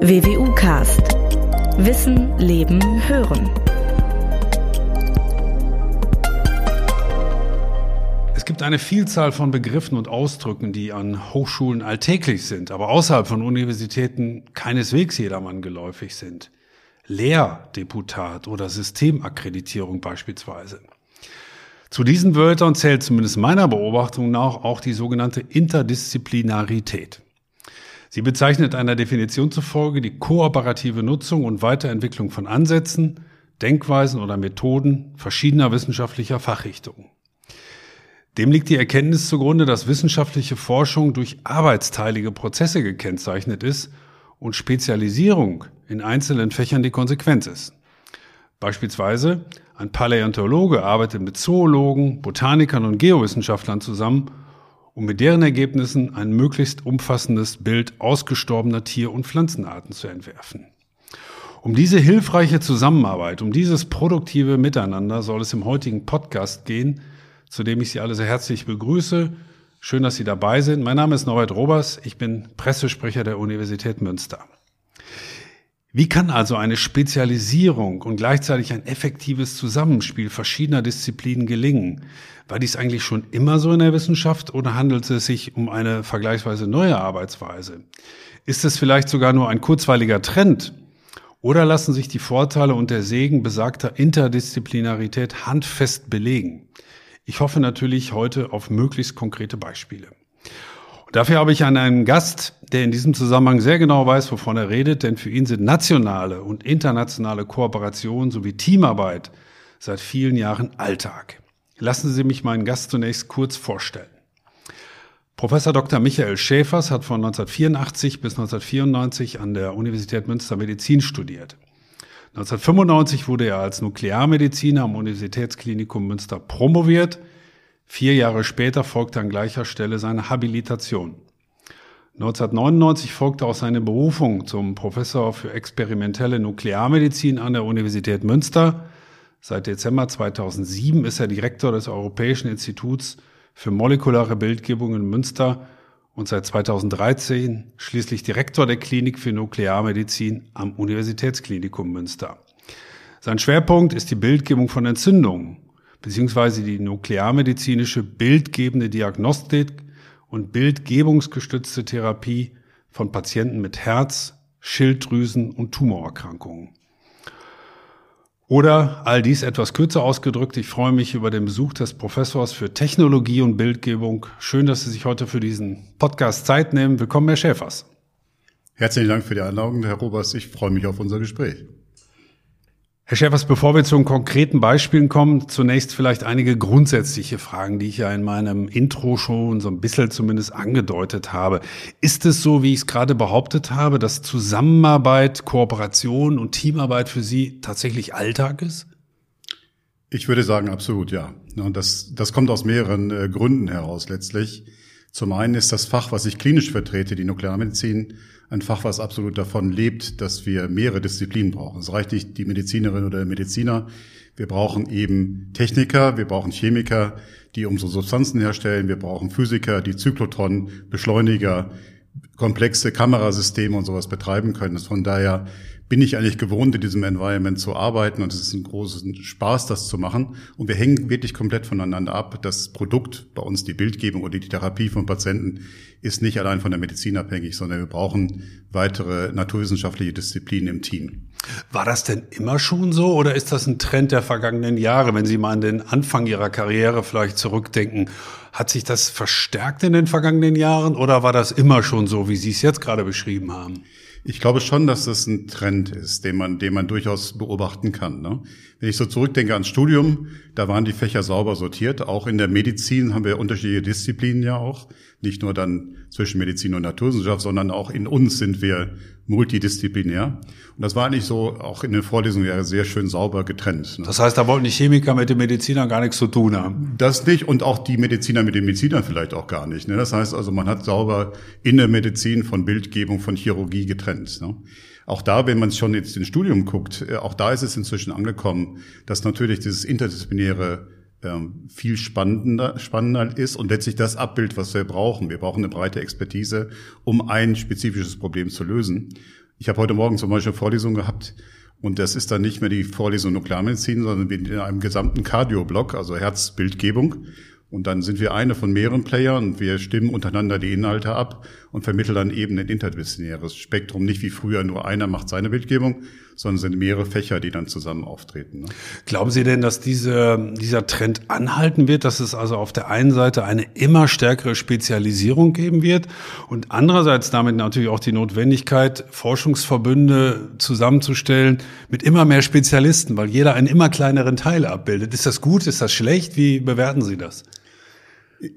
WWU Cast. Wissen, Leben, Hören. Es gibt eine Vielzahl von Begriffen und Ausdrücken, die an Hochschulen alltäglich sind, aber außerhalb von Universitäten keineswegs jedermann geläufig sind. Lehrdeputat oder Systemakkreditierung beispielsweise. Zu diesen Wörtern zählt zumindest meiner Beobachtung nach auch die sogenannte Interdisziplinarität. Sie bezeichnet einer Definition zufolge die kooperative Nutzung und Weiterentwicklung von Ansätzen, Denkweisen oder Methoden verschiedener wissenschaftlicher Fachrichtungen. Dem liegt die Erkenntnis zugrunde, dass wissenschaftliche Forschung durch arbeitsteilige Prozesse gekennzeichnet ist und Spezialisierung in einzelnen Fächern die Konsequenz ist. Beispielsweise ein Paläontologe arbeitet mit Zoologen, Botanikern und Geowissenschaftlern zusammen, um mit deren Ergebnissen ein möglichst umfassendes Bild ausgestorbener Tier- und Pflanzenarten zu entwerfen. Um diese hilfreiche Zusammenarbeit, um dieses produktive Miteinander soll es im heutigen Podcast gehen, zu dem ich Sie alle sehr herzlich begrüße. Schön, dass Sie dabei sind. Mein Name ist Norbert Robers. Ich bin Pressesprecher der Universität Münster. Wie kann also eine Spezialisierung und gleichzeitig ein effektives Zusammenspiel verschiedener Disziplinen gelingen? War dies eigentlich schon immer so in der Wissenschaft oder handelt es sich um eine vergleichsweise neue Arbeitsweise? Ist es vielleicht sogar nur ein kurzweiliger Trend? Oder lassen sich die Vorteile und der Segen besagter Interdisziplinarität handfest belegen? Ich hoffe natürlich heute auf möglichst konkrete Beispiele. Dafür habe ich einen Gast, der in diesem Zusammenhang sehr genau weiß, wovon er redet, denn für ihn sind nationale und internationale Kooperation sowie Teamarbeit seit vielen Jahren Alltag. Lassen Sie mich meinen Gast zunächst kurz vorstellen. Professor Dr. Michael Schäfers hat von 1984 bis 1994 an der Universität Münster Medizin studiert. 1995 wurde er als Nuklearmediziner am Universitätsklinikum Münster promoviert – Vier Jahre später folgte an gleicher Stelle seine Habilitation. 1999 folgte auch seine Berufung zum Professor für experimentelle Nuklearmedizin an der Universität Münster. Seit Dezember 2007 ist er Direktor des Europäischen Instituts für molekulare Bildgebung in Münster und seit 2013 schließlich Direktor der Klinik für Nuklearmedizin am Universitätsklinikum Münster. Sein Schwerpunkt ist die Bildgebung von Entzündungen beziehungsweise die nuklearmedizinische bildgebende Diagnostik und bildgebungsgestützte Therapie von Patienten mit Herz, Schilddrüsen und Tumorerkrankungen. Oder all dies etwas kürzer ausgedrückt, ich freue mich über den Besuch des Professors für Technologie und Bildgebung. Schön, dass Sie sich heute für diesen Podcast Zeit nehmen. Willkommen, Herr Schäfers. Herzlichen Dank für die Einladung, Herr Robers. Ich freue mich auf unser Gespräch. Herr Schäfers, bevor wir zu konkreten Beispielen kommen, zunächst vielleicht einige grundsätzliche Fragen, die ich ja in meinem Intro schon so ein bisschen zumindest angedeutet habe. Ist es so, wie ich es gerade behauptet habe, dass Zusammenarbeit, Kooperation und Teamarbeit für Sie tatsächlich Alltag ist? Ich würde sagen, absolut, ja. Und das, das kommt aus mehreren äh, Gründen heraus letztlich. Zum einen ist das Fach, was ich klinisch vertrete, die Nuklearmedizin, ein Fach, was absolut davon lebt, dass wir mehrere Disziplinen brauchen. Es reicht nicht die Medizinerin oder der Mediziner. Wir brauchen eben Techniker, wir brauchen Chemiker, die unsere Substanzen herstellen, wir brauchen Physiker, die Zyklotron, Beschleuniger, komplexe Kamerasysteme und sowas betreiben können. Von daher bin ich eigentlich gewohnt, in diesem Environment zu arbeiten und es ist ein großer Spaß, das zu machen. Und wir hängen wirklich komplett voneinander ab. Das Produkt, bei uns die Bildgebung oder die Therapie von Patienten, ist nicht allein von der Medizin abhängig, sondern wir brauchen weitere naturwissenschaftliche Disziplinen im Team. War das denn immer schon so oder ist das ein Trend der vergangenen Jahre, wenn Sie mal an den Anfang Ihrer Karriere vielleicht zurückdenken? Hat sich das verstärkt in den vergangenen Jahren oder war das immer schon so, wie Sie es jetzt gerade beschrieben haben? Ich glaube schon, dass das ein Trend ist, den man, den man durchaus beobachten kann. Ne? Wenn ich so zurückdenke ans Studium, da waren die Fächer sauber sortiert. Auch in der Medizin haben wir unterschiedliche Disziplinen ja auch. Nicht nur dann zwischen Medizin und Naturwissenschaft, sondern auch in uns sind wir multidisziplinär. Und das war eigentlich so auch in den Vorlesungen ja sehr schön sauber getrennt. Ne? Das heißt, da wollten die Chemiker mit den Medizinern gar nichts zu tun haben. Das nicht und auch die Mediziner mit den Medizinern vielleicht auch gar nicht. Ne? Das heißt also, man hat sauber in der Medizin von Bildgebung, von Chirurgie getrennt. Ne? Auch da, wenn man schon jetzt ins Studium guckt, äh, auch da ist es inzwischen angekommen, dass natürlich dieses interdisziplinäre ähm, viel spannender, spannender ist und letztlich das Abbild, was wir brauchen. Wir brauchen eine breite Expertise, um ein spezifisches Problem zu lösen. Ich habe heute Morgen zum Beispiel eine Vorlesung gehabt und das ist dann nicht mehr die Vorlesung Nuklearmedizin, sondern in einem gesamten Cardio-Block, also Herzbildgebung. Und dann sind wir eine von mehreren Playern und wir stimmen untereinander die Inhalte ab und vermitteln dann eben ein interdisziplinäres Spektrum. Nicht wie früher nur einer macht seine Bildgebung, sondern sind mehrere Fächer, die dann zusammen auftreten. Ne? Glauben Sie denn, dass diese, dieser Trend anhalten wird, dass es also auf der einen Seite eine immer stärkere Spezialisierung geben wird und andererseits damit natürlich auch die Notwendigkeit, Forschungsverbünde zusammenzustellen mit immer mehr Spezialisten, weil jeder einen immer kleineren Teil abbildet. Ist das gut? Ist das schlecht? Wie bewerten Sie das?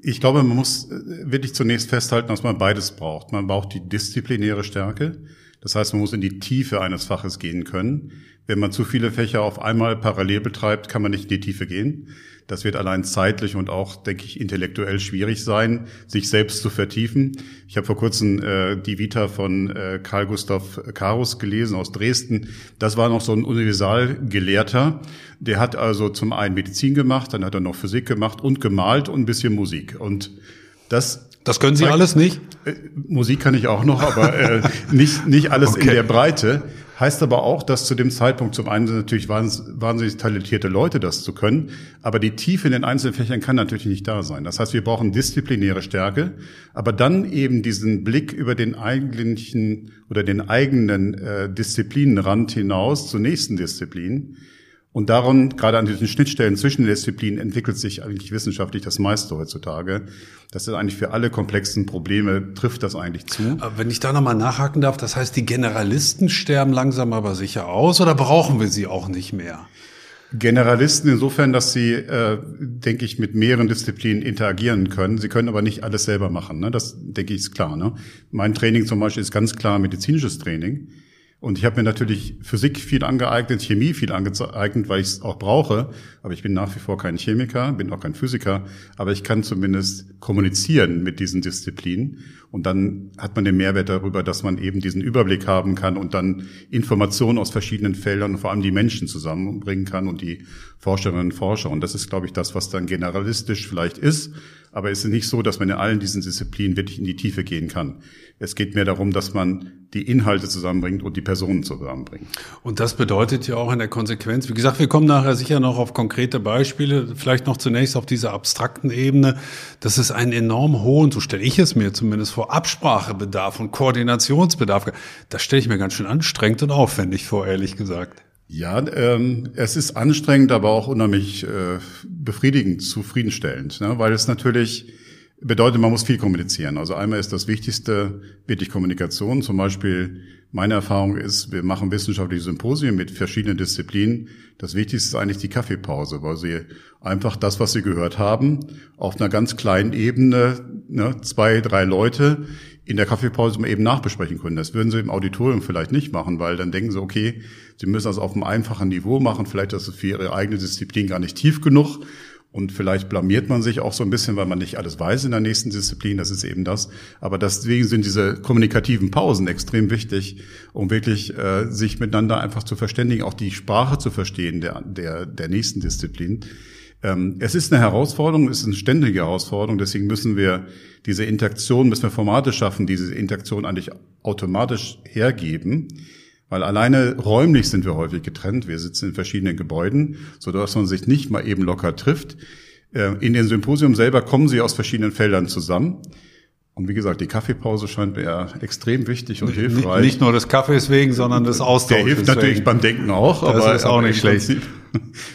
Ich glaube, man muss äh, wirklich zunächst festhalten, dass man beides braucht. Man braucht die disziplinäre Stärke. Das heißt, man muss in die Tiefe eines Faches gehen können. Wenn man zu viele Fächer auf einmal parallel betreibt, kann man nicht in die Tiefe gehen. Das wird allein zeitlich und auch, denke ich, intellektuell schwierig sein, sich selbst zu vertiefen. Ich habe vor kurzem äh, die Vita von äh, Karl Gustav Karus gelesen aus Dresden. Das war noch so ein Universalgelehrter. Der hat also zum einen Medizin gemacht, dann hat er noch Physik gemacht und gemalt und ein bisschen Musik. Und das das können Sie alles nicht? Äh, Musik kann ich auch noch, aber äh, nicht, nicht alles okay. in der Breite. Heißt aber auch, dass zu dem Zeitpunkt zum einen sind natürlich wahnsinnig talentierte Leute, das zu können, aber die Tiefe in den einzelnen Fächern kann natürlich nicht da sein. Das heißt, wir brauchen disziplinäre Stärke, aber dann eben diesen Blick über den eigentlichen oder den eigenen äh, Disziplinenrand hinaus zur nächsten Disziplin und daran, gerade an diesen Schnittstellen zwischen den Disziplinen, entwickelt sich eigentlich wissenschaftlich das meiste heutzutage. Das ist eigentlich für alle komplexen Probleme, trifft das eigentlich zu. Aber wenn ich da nochmal nachhaken darf, das heißt, die Generalisten sterben langsam aber sicher aus oder brauchen wir sie auch nicht mehr? Generalisten insofern, dass sie, äh, denke ich, mit mehreren Disziplinen interagieren können. Sie können aber nicht alles selber machen. Ne? Das, denke ich, ist klar. Ne? Mein Training zum Beispiel ist ganz klar medizinisches Training. Und ich habe mir natürlich Physik viel angeeignet, Chemie viel angeeignet, weil ich es auch brauche. Aber ich bin nach wie vor kein Chemiker, bin auch kein Physiker. Aber ich kann zumindest kommunizieren mit diesen Disziplinen. Und dann hat man den Mehrwert darüber, dass man eben diesen Überblick haben kann und dann Informationen aus verschiedenen Feldern, vor allem die Menschen zusammenbringen kann und die Forscherinnen und Forscher. Und das ist, glaube ich, das, was dann generalistisch vielleicht ist. Aber es ist nicht so, dass man in allen diesen Disziplinen wirklich in die Tiefe gehen kann. Es geht mehr darum, dass man die Inhalte zusammenbringt und die Personen zusammenbringt. Und das bedeutet ja auch in der Konsequenz, wie gesagt, wir kommen nachher sicher noch auf konkrete Beispiele, vielleicht noch zunächst auf dieser abstrakten Ebene, dass es einen enorm hohen, so stelle ich es mir zumindest vor, Absprachebedarf und Koordinationsbedarf. Das stelle ich mir ganz schön anstrengend und aufwendig vor, ehrlich gesagt. Ja, ähm, es ist anstrengend, aber auch unheimlich äh, befriedigend, zufriedenstellend, ne? weil es natürlich bedeutet, man muss viel kommunizieren. Also einmal ist das Wichtigste wirklich Kommunikation. Zum Beispiel meine Erfahrung ist, wir machen wissenschaftliche Symposien mit verschiedenen Disziplinen. Das Wichtigste ist eigentlich die Kaffeepause, weil sie einfach das, was sie gehört haben, auf einer ganz kleinen Ebene, ne, zwei, drei Leute in der Kaffeepause eben nachbesprechen können. Das würden sie im Auditorium vielleicht nicht machen, weil dann denken sie, okay, sie müssen das auf einem einfachen Niveau machen, vielleicht ist es für ihre eigene Disziplin gar nicht tief genug und vielleicht blamiert man sich auch so ein bisschen, weil man nicht alles weiß in der nächsten Disziplin, das ist eben das. Aber deswegen sind diese kommunikativen Pausen extrem wichtig, um wirklich äh, sich miteinander einfach zu verständigen, auch die Sprache zu verstehen der, der, der nächsten Disziplin. Ähm, es ist eine Herausforderung, es ist eine ständige Herausforderung, deswegen müssen wir diese Interaktion, müssen wir Formate schaffen, diese Interaktion eigentlich automatisch hergeben. Weil alleine räumlich sind wir häufig getrennt. Wir sitzen in verschiedenen Gebäuden, so dass man sich nicht mal eben locker trifft. Äh, in den Symposium selber kommen sie aus verschiedenen Feldern zusammen. Und wie gesagt, die Kaffeepause scheint mir extrem wichtig und hilfreich. Nicht nur des Kaffees wegen, sondern des Austauschs. Der hilft natürlich wegen. beim Denken auch, das aber ist auch nicht schlecht. Prinzip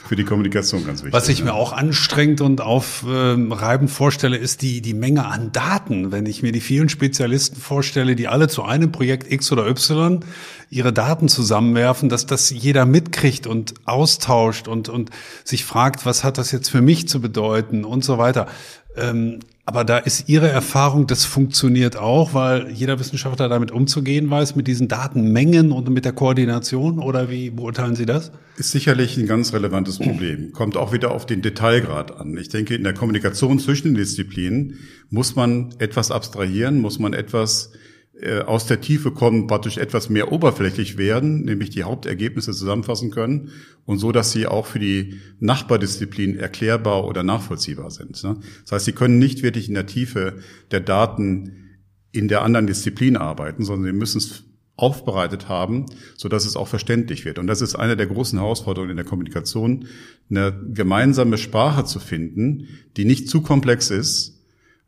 für die Kommunikation ganz wichtig. Was ich mir auch anstrengend und aufreibend vorstelle, ist die, die Menge an Daten. Wenn ich mir die vielen Spezialisten vorstelle, die alle zu einem Projekt X oder Y ihre Daten zusammenwerfen, dass das jeder mitkriegt und austauscht und, und sich fragt, was hat das jetzt für mich zu bedeuten und so weiter. Ähm, aber da ist Ihre Erfahrung, das funktioniert auch, weil jeder Wissenschaftler damit umzugehen weiß, mit diesen Datenmengen und mit der Koordination? Oder wie beurteilen Sie das? Ist sicherlich ein ganz relevantes Problem. Kommt auch wieder auf den Detailgrad an. Ich denke, in der Kommunikation zwischen den Disziplinen muss man etwas abstrahieren, muss man etwas äh, aus der Tiefe kommen, praktisch etwas mehr oberflächlich werden, nämlich die Hauptergebnisse zusammenfassen können und so, dass sie auch für die Nachbardisziplin erklärbar oder nachvollziehbar sind. Ne? Das heißt, sie können nicht wirklich in der Tiefe der Daten in der anderen Disziplin arbeiten, sondern sie müssen es aufbereitet haben, so dass es auch verständlich wird. Und das ist eine der großen Herausforderungen in der Kommunikation, eine gemeinsame Sprache zu finden, die nicht zu komplex ist,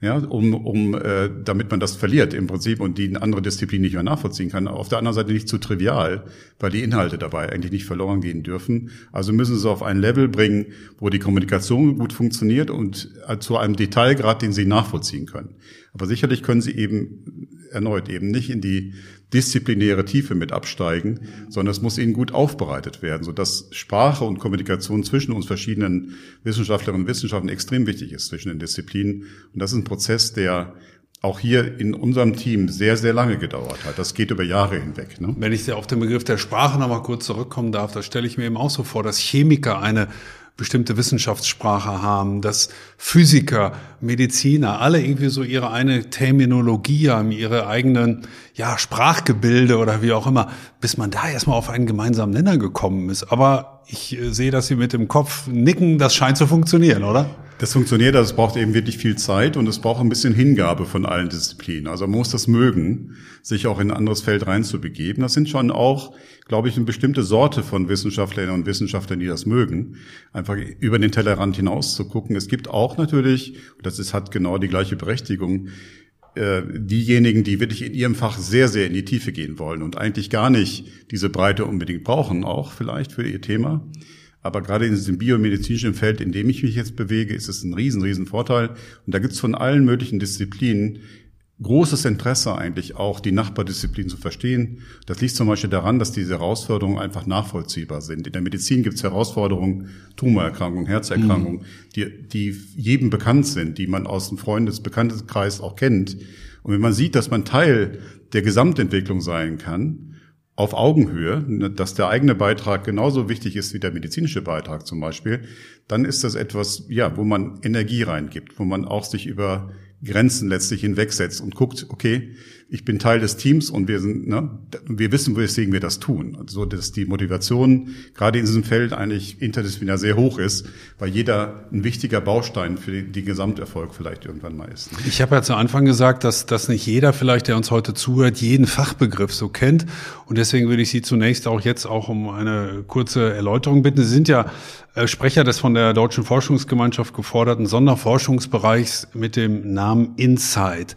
ja, um, um äh, damit man das verliert im Prinzip und die eine andere Disziplin nicht mehr nachvollziehen kann. Auf der anderen Seite nicht zu trivial, weil die Inhalte dabei eigentlich nicht verloren gehen dürfen. Also müssen sie auf ein Level bringen, wo die Kommunikation gut funktioniert und äh, zu einem Detailgrad, den sie nachvollziehen können. Aber sicherlich können sie eben erneut eben nicht in die disziplinäre Tiefe mit absteigen, sondern es muss ihnen gut aufbereitet werden, sodass Sprache und Kommunikation zwischen uns verschiedenen Wissenschaftlerinnen und Wissenschaftlern extrem wichtig ist zwischen den Disziplinen. Und das ist ein Prozess, der auch hier in unserem Team sehr, sehr lange gedauert hat. Das geht über Jahre hinweg. Ne? Wenn ich auf den Begriff der Sprache noch mal kurz zurückkommen darf, da stelle ich mir eben auch so vor, dass Chemiker eine bestimmte Wissenschaftssprache haben, dass Physiker, Mediziner alle irgendwie so ihre eine Terminologie haben, ihre eigenen ja, Sprachgebilde oder wie auch immer, bis man da erstmal auf einen gemeinsamen Nenner gekommen ist. Aber ich äh, sehe, dass Sie mit dem Kopf nicken, das scheint zu funktionieren, oder? Das funktioniert, also es braucht eben wirklich viel Zeit und es braucht ein bisschen Hingabe von allen Disziplinen. Also man muss das mögen, sich auch in ein anderes Feld reinzubegeben. Das sind schon auch, glaube ich, eine bestimmte Sorte von Wissenschaftlerinnen und Wissenschaftlern, die das mögen, einfach über den Tellerrand hinaus zu gucken. Es gibt auch natürlich, das ist, hat genau die gleiche Berechtigung, äh, diejenigen, die wirklich in ihrem Fach sehr, sehr in die Tiefe gehen wollen und eigentlich gar nicht diese Breite unbedingt brauchen, auch vielleicht für ihr Thema. Aber gerade in diesem biomedizinischen Feld, in dem ich mich jetzt bewege, ist es ein riesen, riesen Vorteil. Und da gibt es von allen möglichen Disziplinen großes Interesse eigentlich auch, die Nachbardisziplinen zu verstehen. Das liegt zum Beispiel daran, dass diese Herausforderungen einfach nachvollziehbar sind. In der Medizin gibt es Herausforderungen, Tumorerkrankungen, Herzerkrankungen, mhm. die, die jedem bekannt sind, die man aus dem Freundes-Bekanntenkreis auch kennt. Und wenn man sieht, dass man Teil der Gesamtentwicklung sein kann, auf Augenhöhe, ne, dass der eigene Beitrag genauso wichtig ist wie der medizinische Beitrag zum Beispiel, dann ist das etwas, ja, wo man Energie reingibt, wo man auch sich über Grenzen letztlich hinwegsetzt und guckt, okay, ich bin Teil des Teams und wir sind, ne, wir wissen, weswegen wir das tun. So, also, dass die Motivation gerade in diesem Feld eigentlich interdisziplinär sehr hoch ist, weil jeder ein wichtiger Baustein für den, den Gesamterfolg vielleicht irgendwann mal ist. Ne? Ich habe ja zu Anfang gesagt, dass, dass nicht jeder vielleicht, der uns heute zuhört, jeden Fachbegriff so kennt. Und deswegen würde ich Sie zunächst auch jetzt auch um eine kurze Erläuterung bitten. Sie sind ja äh, Sprecher des von der Deutschen Forschungsgemeinschaft geforderten Sonderforschungsbereichs mit dem Namen Insight.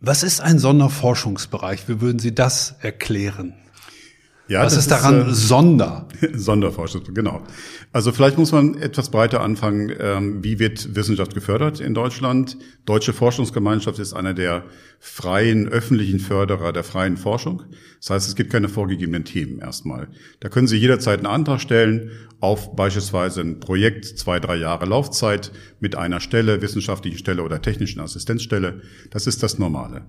Was ist ein Sonderforschungsbereich? Wie würden Sie das erklären? Ja, Was ist daran ist, äh, Sonder? Sonderforschung, genau. Also vielleicht muss man etwas breiter anfangen. Ähm, wie wird Wissenschaft gefördert in Deutschland? Deutsche Forschungsgemeinschaft ist einer der freien öffentlichen Förderer der freien Forschung. Das heißt, es gibt keine vorgegebenen Themen erstmal. Da können Sie jederzeit einen Antrag stellen auf beispielsweise ein Projekt, zwei, drei Jahre Laufzeit mit einer Stelle, wissenschaftlichen Stelle oder technischen Assistenzstelle. Das ist das Normale.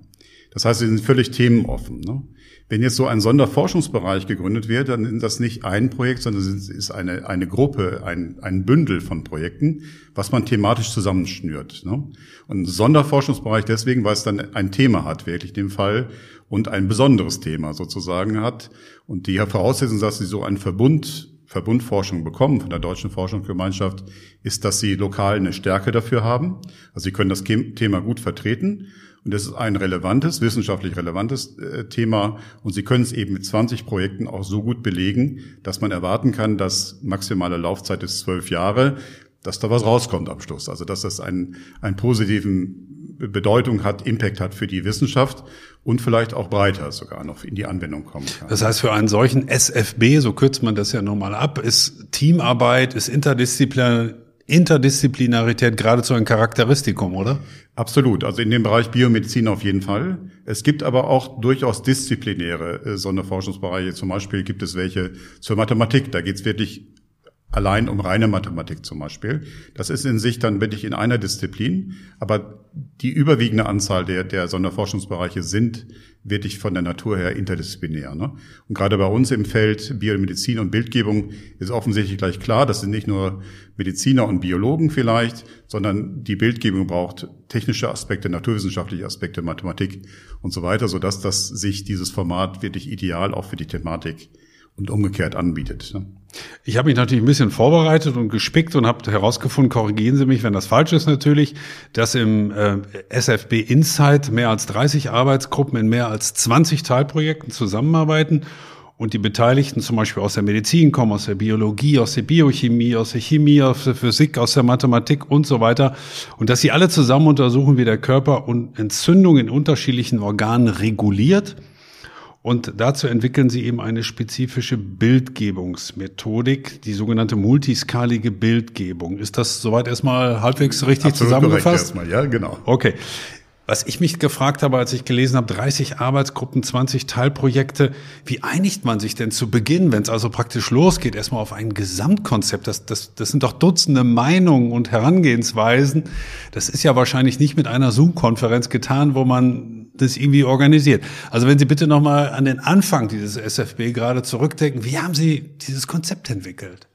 Das heißt, sie sind völlig themenoffen. Ne? Wenn jetzt so ein Sonderforschungsbereich gegründet wird, dann ist das nicht ein Projekt, sondern es ist eine, eine Gruppe, ein, ein Bündel von Projekten, was man thematisch zusammenschnürt. Ne? Und ein Sonderforschungsbereich deswegen, weil es dann ein Thema hat, wirklich dem Fall, und ein besonderes Thema sozusagen hat. Und die Voraussetzung, dass sie so einen Verbund Verbundforschung bekommen von der Deutschen Forschungsgemeinschaft, ist, dass sie lokal eine Stärke dafür haben. Also sie können das Thema gut vertreten und das ist ein relevantes, wissenschaftlich relevantes äh, Thema. Und Sie können es eben mit 20 Projekten auch so gut belegen, dass man erwarten kann, dass maximale Laufzeit ist zwölf Jahre, dass da was rauskommt am Schluss. Also dass das einen, einen positiven Bedeutung hat, Impact hat für die Wissenschaft und vielleicht auch breiter sogar noch in die Anwendung kommen kann. Das heißt, für einen solchen SFB, so kürzt man das ja nochmal ab, ist Teamarbeit, ist Interdisziplin Interdisziplinarität geradezu ein Charakteristikum, oder? Absolut. Also in dem Bereich Biomedizin auf jeden Fall. Es gibt aber auch durchaus disziplinäre äh, Sonderforschungsbereiche. Zum Beispiel gibt es welche zur Mathematik. Da geht es wirklich allein um reine Mathematik zum Beispiel. Das ist in sich dann wirklich in einer Disziplin, aber die überwiegende Anzahl der, der Sonderforschungsbereiche sind wirklich von der Natur her interdisziplinär. Ne? Und gerade bei uns im Feld Biomedizin und Bildgebung ist offensichtlich gleich klar, das sind nicht nur Mediziner und Biologen vielleicht, sondern die Bildgebung braucht technische Aspekte, naturwissenschaftliche Aspekte, Mathematik und so weiter, sodass das sich dieses Format wirklich ideal auch für die Thematik und umgekehrt anbietet. Ne? Ich habe mich natürlich ein bisschen vorbereitet und gespickt und habe herausgefunden, korrigieren Sie mich, wenn das falsch ist natürlich, dass im äh, SFB Insight mehr als 30 Arbeitsgruppen in mehr als 20 Teilprojekten zusammenarbeiten und die Beteiligten zum Beispiel aus der Medizin kommen, aus der Biologie, aus der Biochemie, aus der Chemie, aus der Physik, aus der Mathematik und so weiter. Und dass sie alle zusammen untersuchen, wie der Körper und Entzündungen in unterschiedlichen Organen reguliert und dazu entwickeln sie eben eine spezifische Bildgebungsmethodik, die sogenannte multiskalige Bildgebung. Ist das soweit erstmal halbwegs richtig Absolut zusammengefasst? Erstmal, ja, genau. Okay. Was ich mich gefragt habe, als ich gelesen habe, 30 Arbeitsgruppen, 20 Teilprojekte, wie einigt man sich denn zu Beginn, wenn es also praktisch losgeht, erstmal auf ein Gesamtkonzept? Das, das, das sind doch Dutzende Meinungen und Herangehensweisen. Das ist ja wahrscheinlich nicht mit einer Zoom-Konferenz getan, wo man das irgendwie organisiert. Also wenn Sie bitte nochmal an den Anfang dieses SFB gerade zurückdenken, wie haben Sie dieses Konzept entwickelt?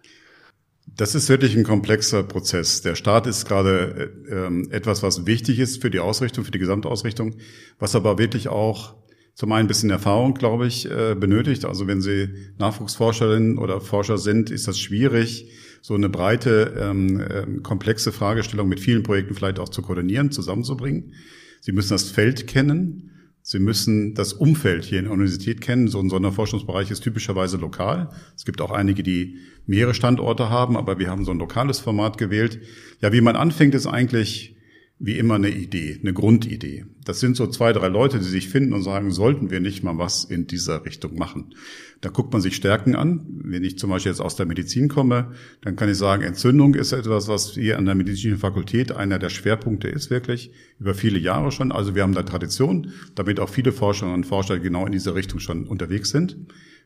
Das ist wirklich ein komplexer Prozess. Der Staat ist gerade äh, etwas, was wichtig ist für die Ausrichtung, für die Gesamtausrichtung, was aber wirklich auch zum einen ein bisschen Erfahrung, glaube ich, äh, benötigt. Also wenn Sie Nachwuchsforscherinnen oder Forscher sind, ist das schwierig, so eine breite, ähm, äh, komplexe Fragestellung mit vielen Projekten vielleicht auch zu koordinieren, zusammenzubringen. Sie müssen das Feld kennen. Sie müssen das Umfeld hier in der Universität kennen. So ein Sonderforschungsbereich ist typischerweise lokal. Es gibt auch einige, die mehrere Standorte haben, aber wir haben so ein lokales Format gewählt. Ja, wie man anfängt, ist eigentlich wie immer eine Idee, eine Grundidee. Das sind so zwei, drei Leute, die sich finden und sagen, sollten wir nicht mal was in dieser Richtung machen. Da guckt man sich Stärken an. Wenn ich zum Beispiel jetzt aus der Medizin komme, dann kann ich sagen, Entzündung ist etwas, was hier an der medizinischen Fakultät einer der Schwerpunkte ist, wirklich, über viele Jahre schon. Also wir haben da Tradition, damit auch viele Forscherinnen und Forscher genau in diese Richtung schon unterwegs sind.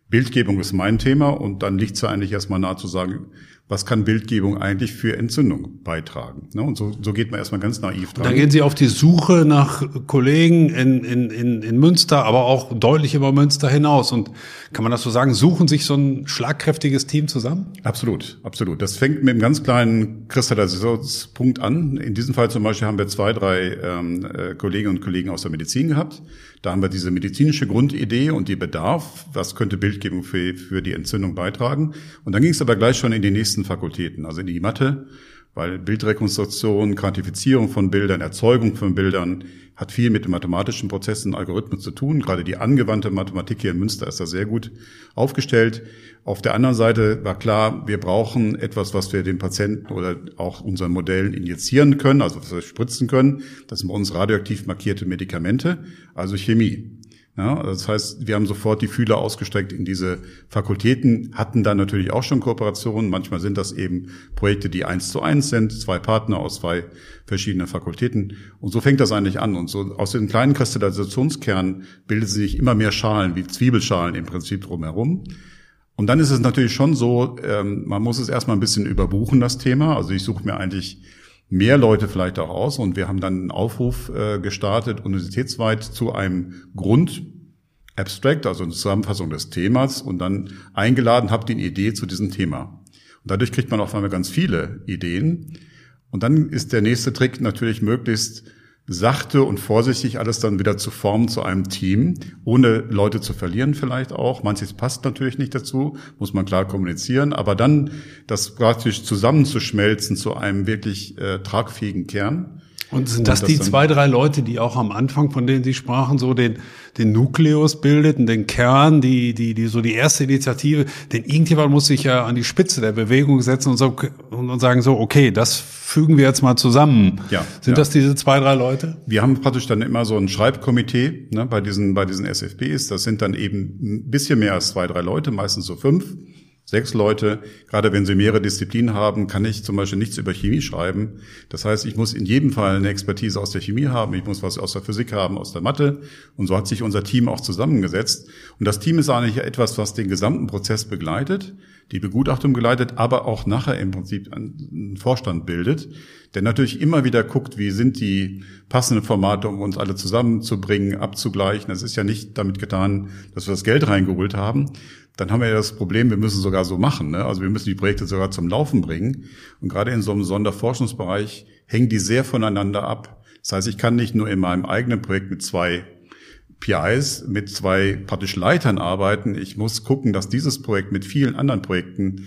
Bildgebung ist mein Thema und dann liegt es ja eigentlich erstmal nahe zu sagen, was kann Bildgebung eigentlich für Entzündung beitragen? Ne? Und so, so geht man erstmal ganz naiv dran. Dann gehen Sie auf die Suche nach Kollegen in, in, in, in Münster, aber auch deutlich über Münster hinaus. Und kann man das so sagen, suchen sich so ein schlagkräftiges Team zusammen? Absolut, absolut. Das fängt mit einem ganz kleinen Kristallisationspunkt an. In diesem Fall zum Beispiel haben wir zwei, drei ähm, äh, Kolleginnen und Kollegen aus der Medizin gehabt. Da haben wir diese medizinische Grundidee und die Bedarf, was könnte Bildgebung für, für die Entzündung beitragen. Und dann ging es aber gleich schon in die nächsten Fakultäten, also in die Mathe, weil Bildrekonstruktion, Quantifizierung von Bildern, Erzeugung von Bildern hat viel mit den mathematischen Prozessen, Algorithmen zu tun. Gerade die angewandte Mathematik hier in Münster ist da sehr gut aufgestellt. Auf der anderen Seite war klar, wir brauchen etwas, was wir den Patienten oder auch unseren Modellen injizieren können, also was wir spritzen können. Das sind bei uns radioaktiv markierte Medikamente, also Chemie. Ja, das heißt, wir haben sofort die Fühler ausgestreckt in diese Fakultäten, hatten dann natürlich auch schon Kooperationen. Manchmal sind das eben Projekte, die eins zu eins sind, zwei Partner aus zwei verschiedenen Fakultäten. Und so fängt das eigentlich an. Und so aus den kleinen Kristallisationskernen bilden sich immer mehr Schalen, wie Zwiebelschalen im Prinzip drumherum. Und dann ist es natürlich schon so, ähm, man muss es erstmal ein bisschen überbuchen, das Thema. Also ich suche mir eigentlich mehr Leute vielleicht auch aus. Und wir haben dann einen Aufruf äh, gestartet, universitätsweit zu einem Grund Abstract, also eine Zusammenfassung des Themas und dann eingeladen, habt ihr eine Idee zu diesem Thema. Und dadurch kriegt man auf einmal ganz viele Ideen. Und dann ist der nächste Trick natürlich möglichst sachte und vorsichtig alles dann wieder zu formen zu einem Team, ohne Leute zu verlieren vielleicht auch. Manches passt natürlich nicht dazu, muss man klar kommunizieren, aber dann das praktisch zusammenzuschmelzen zu einem wirklich äh, tragfähigen Kern. Und sind das, das die zwei, drei Leute, die auch am Anfang, von denen Sie sprachen, so den, den Nukleus bildeten, den Kern, die, die, die, so die erste Initiative? Denn irgendjemand muss sich ja an die Spitze der Bewegung setzen und, so, und, sagen so, okay, das fügen wir jetzt mal zusammen. Ja, Sind ja. das diese zwei, drei Leute? Wir haben praktisch dann immer so ein Schreibkomitee ne, bei diesen, bei diesen SFBs. Das sind dann eben ein bisschen mehr als zwei, drei Leute, meistens so fünf sechs Leute. Gerade wenn sie mehrere Disziplinen haben, kann ich zum Beispiel nichts über Chemie schreiben. Das heißt, ich muss in jedem Fall eine Expertise aus der Chemie haben, ich muss was aus der Physik haben, aus der Mathe. Und so hat sich unser Team auch zusammengesetzt. Und das Team ist eigentlich etwas, was den gesamten Prozess begleitet, die Begutachtung geleitet, aber auch nachher im Prinzip einen Vorstand bildet, der natürlich immer wieder guckt, wie sind die passenden Formate, um uns alle zusammenzubringen, abzugleichen. Das ist ja nicht damit getan, dass wir das Geld reingeholt haben, dann haben wir ja das Problem, wir müssen sogar so machen. Ne? Also wir müssen die Projekte sogar zum Laufen bringen. Und gerade in so einem Sonderforschungsbereich hängen die sehr voneinander ab. Das heißt, ich kann nicht nur in meinem eigenen Projekt mit zwei PIs mit zwei praktisch Leitern arbeiten. Ich muss gucken, dass dieses Projekt mit vielen anderen Projekten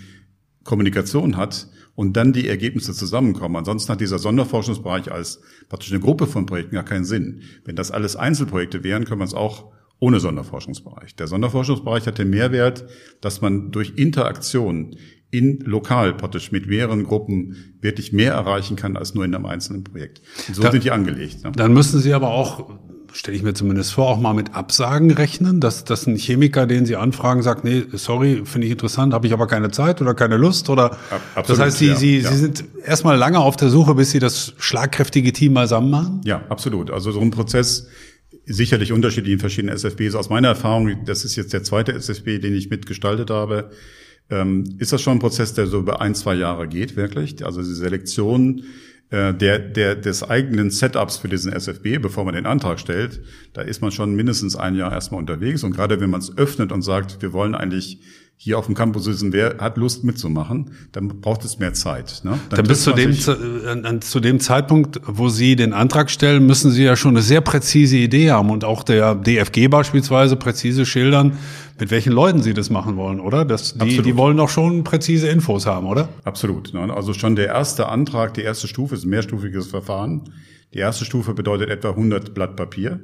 Kommunikation hat und dann die Ergebnisse zusammenkommen. Ansonsten hat dieser Sonderforschungsbereich als praktisch eine Gruppe von Projekten gar keinen Sinn. Wenn das alles Einzelprojekte wären, können wir es auch ohne Sonderforschungsbereich. Der Sonderforschungsbereich hat den Mehrwert, dass man durch Interaktion in lokal praktisch mit mehreren Gruppen wirklich mehr erreichen kann als nur in einem einzelnen Projekt. Und so da, sind die angelegt. Ne? Dann müssen Sie aber auch stelle ich mir zumindest vor, auch mal mit Absagen rechnen, dass, dass ein Chemiker, den Sie anfragen, sagt, nee, sorry, finde ich interessant, habe ich aber keine Zeit oder keine Lust oder Absolut, das heißt, Sie, ja, Sie, ja. Sie sind erstmal lange auf der Suche, bis Sie das schlagkräftige Team mal zusammen machen? Ja, absolut. Also so ein Prozess sicherlich unterschiedlich in verschiedenen SFBs. Aus meiner Erfahrung, das ist jetzt der zweite SFB, den ich mitgestaltet habe, ähm, ist das schon ein Prozess, der so über ein, zwei Jahre geht, wirklich. Also die Selektion äh, der, der, des eigenen Setups für diesen SFB, bevor man den Antrag stellt, da ist man schon mindestens ein Jahr erstmal unterwegs. Und gerade wenn man es öffnet und sagt, wir wollen eigentlich hier auf dem Campus wissen, wer hat Lust mitzumachen, dann braucht es mehr Zeit. Ne? Dann, dann bis zu dem, zu, äh, zu dem Zeitpunkt, wo Sie den Antrag stellen, müssen Sie ja schon eine sehr präzise Idee haben und auch der DFG beispielsweise präzise schildern, mit welchen Leuten Sie das machen wollen, oder? Das, die, die wollen doch schon präzise Infos haben, oder? Absolut. Ne? Also schon der erste Antrag, die erste Stufe ist ein mehrstufiges Verfahren. Die erste Stufe bedeutet etwa 100 Blatt Papier.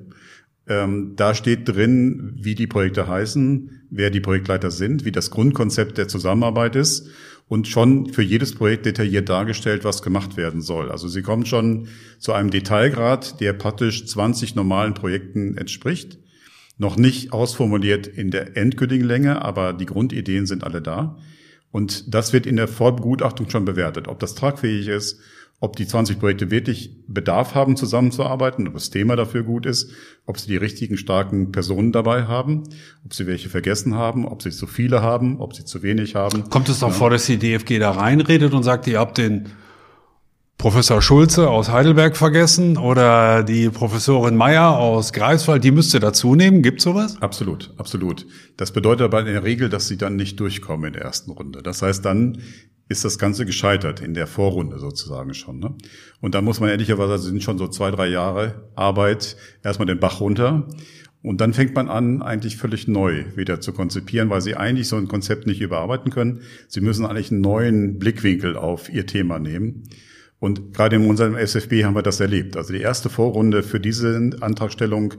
Ähm, da steht drin, wie die Projekte heißen, wer die Projektleiter sind, wie das Grundkonzept der Zusammenarbeit ist und schon für jedes Projekt detailliert dargestellt, was gemacht werden soll. Also Sie kommen schon zu einem Detailgrad, der praktisch 20 normalen Projekten entspricht. Noch nicht ausformuliert in der endgültigen Länge, aber die Grundideen sind alle da. Und das wird in der Vorbegutachtung schon bewertet, ob das tragfähig ist, ob die 20 Projekte wirklich Bedarf haben, zusammenzuarbeiten, ob das Thema dafür gut ist, ob sie die richtigen starken Personen dabei haben, ob sie welche vergessen haben, ob sie zu viele haben, ob sie zu wenig haben. Kommt es doch ja. vor, dass die DFG da reinredet und sagt, ihr habt den Professor Schulze aus Heidelberg vergessen oder die Professorin Meyer aus Greifswald, die müsste dazu nehmen. Gibt sowas? Absolut, absolut. Das bedeutet aber in der Regel, dass sie dann nicht durchkommen in der ersten Runde. Das heißt, dann ist das Ganze gescheitert in der Vorrunde sozusagen schon. Ne? Und da muss man ehrlicherweise also sind schon so zwei, drei Jahre Arbeit erstmal den Bach runter. Und dann fängt man an, eigentlich völlig neu wieder zu konzipieren, weil sie eigentlich so ein Konzept nicht überarbeiten können. Sie müssen eigentlich einen neuen Blickwinkel auf ihr Thema nehmen. Und gerade in unserem SFB haben wir das erlebt. Also die erste Vorrunde für diese Antragstellung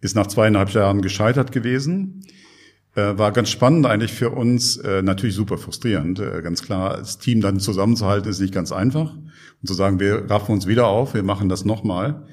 ist nach zweieinhalb Jahren gescheitert gewesen. Äh, war ganz spannend eigentlich für uns, äh, natürlich super frustrierend. Äh, ganz klar, das Team dann zusammenzuhalten ist nicht ganz einfach. Und zu sagen, wir raffen uns wieder auf, wir machen das nochmal.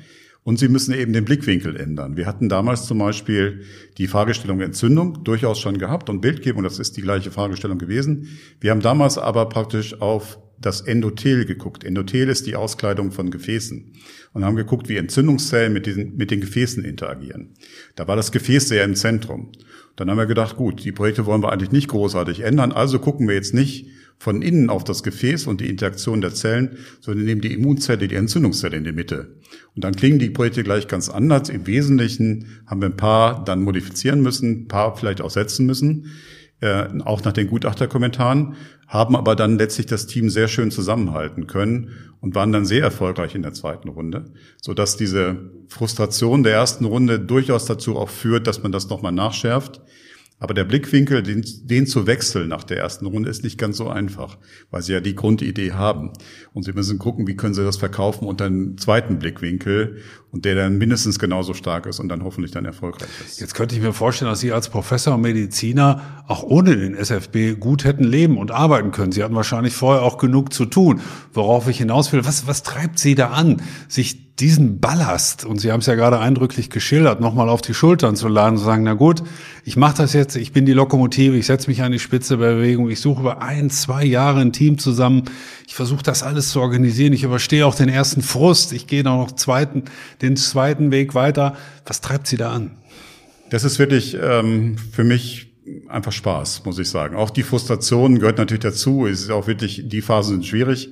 Und sie müssen eben den Blickwinkel ändern. Wir hatten damals zum Beispiel die Fragestellung Entzündung durchaus schon gehabt und Bildgebung, das ist die gleiche Fragestellung gewesen. Wir haben damals aber praktisch auf das Endothel geguckt. Endothel ist die Auskleidung von Gefäßen. Und haben geguckt, wie Entzündungszellen mit, diesen, mit den Gefäßen interagieren. Da war das Gefäß sehr im Zentrum. Dann haben wir gedacht, gut, die Projekte wollen wir eigentlich nicht großartig ändern, also gucken wir jetzt nicht von innen auf das Gefäß und die Interaktion der Zellen, sondern nehmen die Immunzelle, die Entzündungszelle in die Mitte. Und dann klingen die Projekte gleich ganz anders. Im Wesentlichen haben wir ein paar dann modifizieren müssen, ein paar vielleicht auch setzen müssen äh, auch nach den Gutachterkommentaren, haben aber dann letztlich das Team sehr schön zusammenhalten können und waren dann sehr erfolgreich in der zweiten Runde, so dass diese Frustration der ersten Runde durchaus dazu auch führt, dass man das nochmal nachschärft. Aber der Blickwinkel, den, den, zu wechseln nach der ersten Runde, ist nicht ganz so einfach, weil sie ja die Grundidee haben. Und sie müssen gucken, wie können sie das verkaufen unter einem zweiten Blickwinkel und der dann mindestens genauso stark ist und dann hoffentlich dann erfolgreich ist. Jetzt könnte ich mir vorstellen, dass Sie als Professor und Mediziner auch ohne den SFB gut hätten leben und arbeiten können. Sie hatten wahrscheinlich vorher auch genug zu tun. Worauf ich hinaus will, was, was treibt Sie da an, sich diesen Ballast, und Sie haben es ja gerade eindrücklich geschildert, nochmal auf die Schultern zu laden, zu sagen, na gut, ich mache das jetzt, ich bin die Lokomotive, ich setze mich an die Spitze der Bewegung, ich suche über ein, zwei Jahre ein Team zusammen, ich versuche das alles zu organisieren, ich überstehe auch den ersten Frust, ich gehe noch zweiten, den zweiten Weg weiter. Was treibt Sie da an? Das ist wirklich ähm, für mich einfach Spaß, muss ich sagen. Auch die Frustration gehört natürlich dazu. Es ist auch wirklich, die Phasen sind schwierig.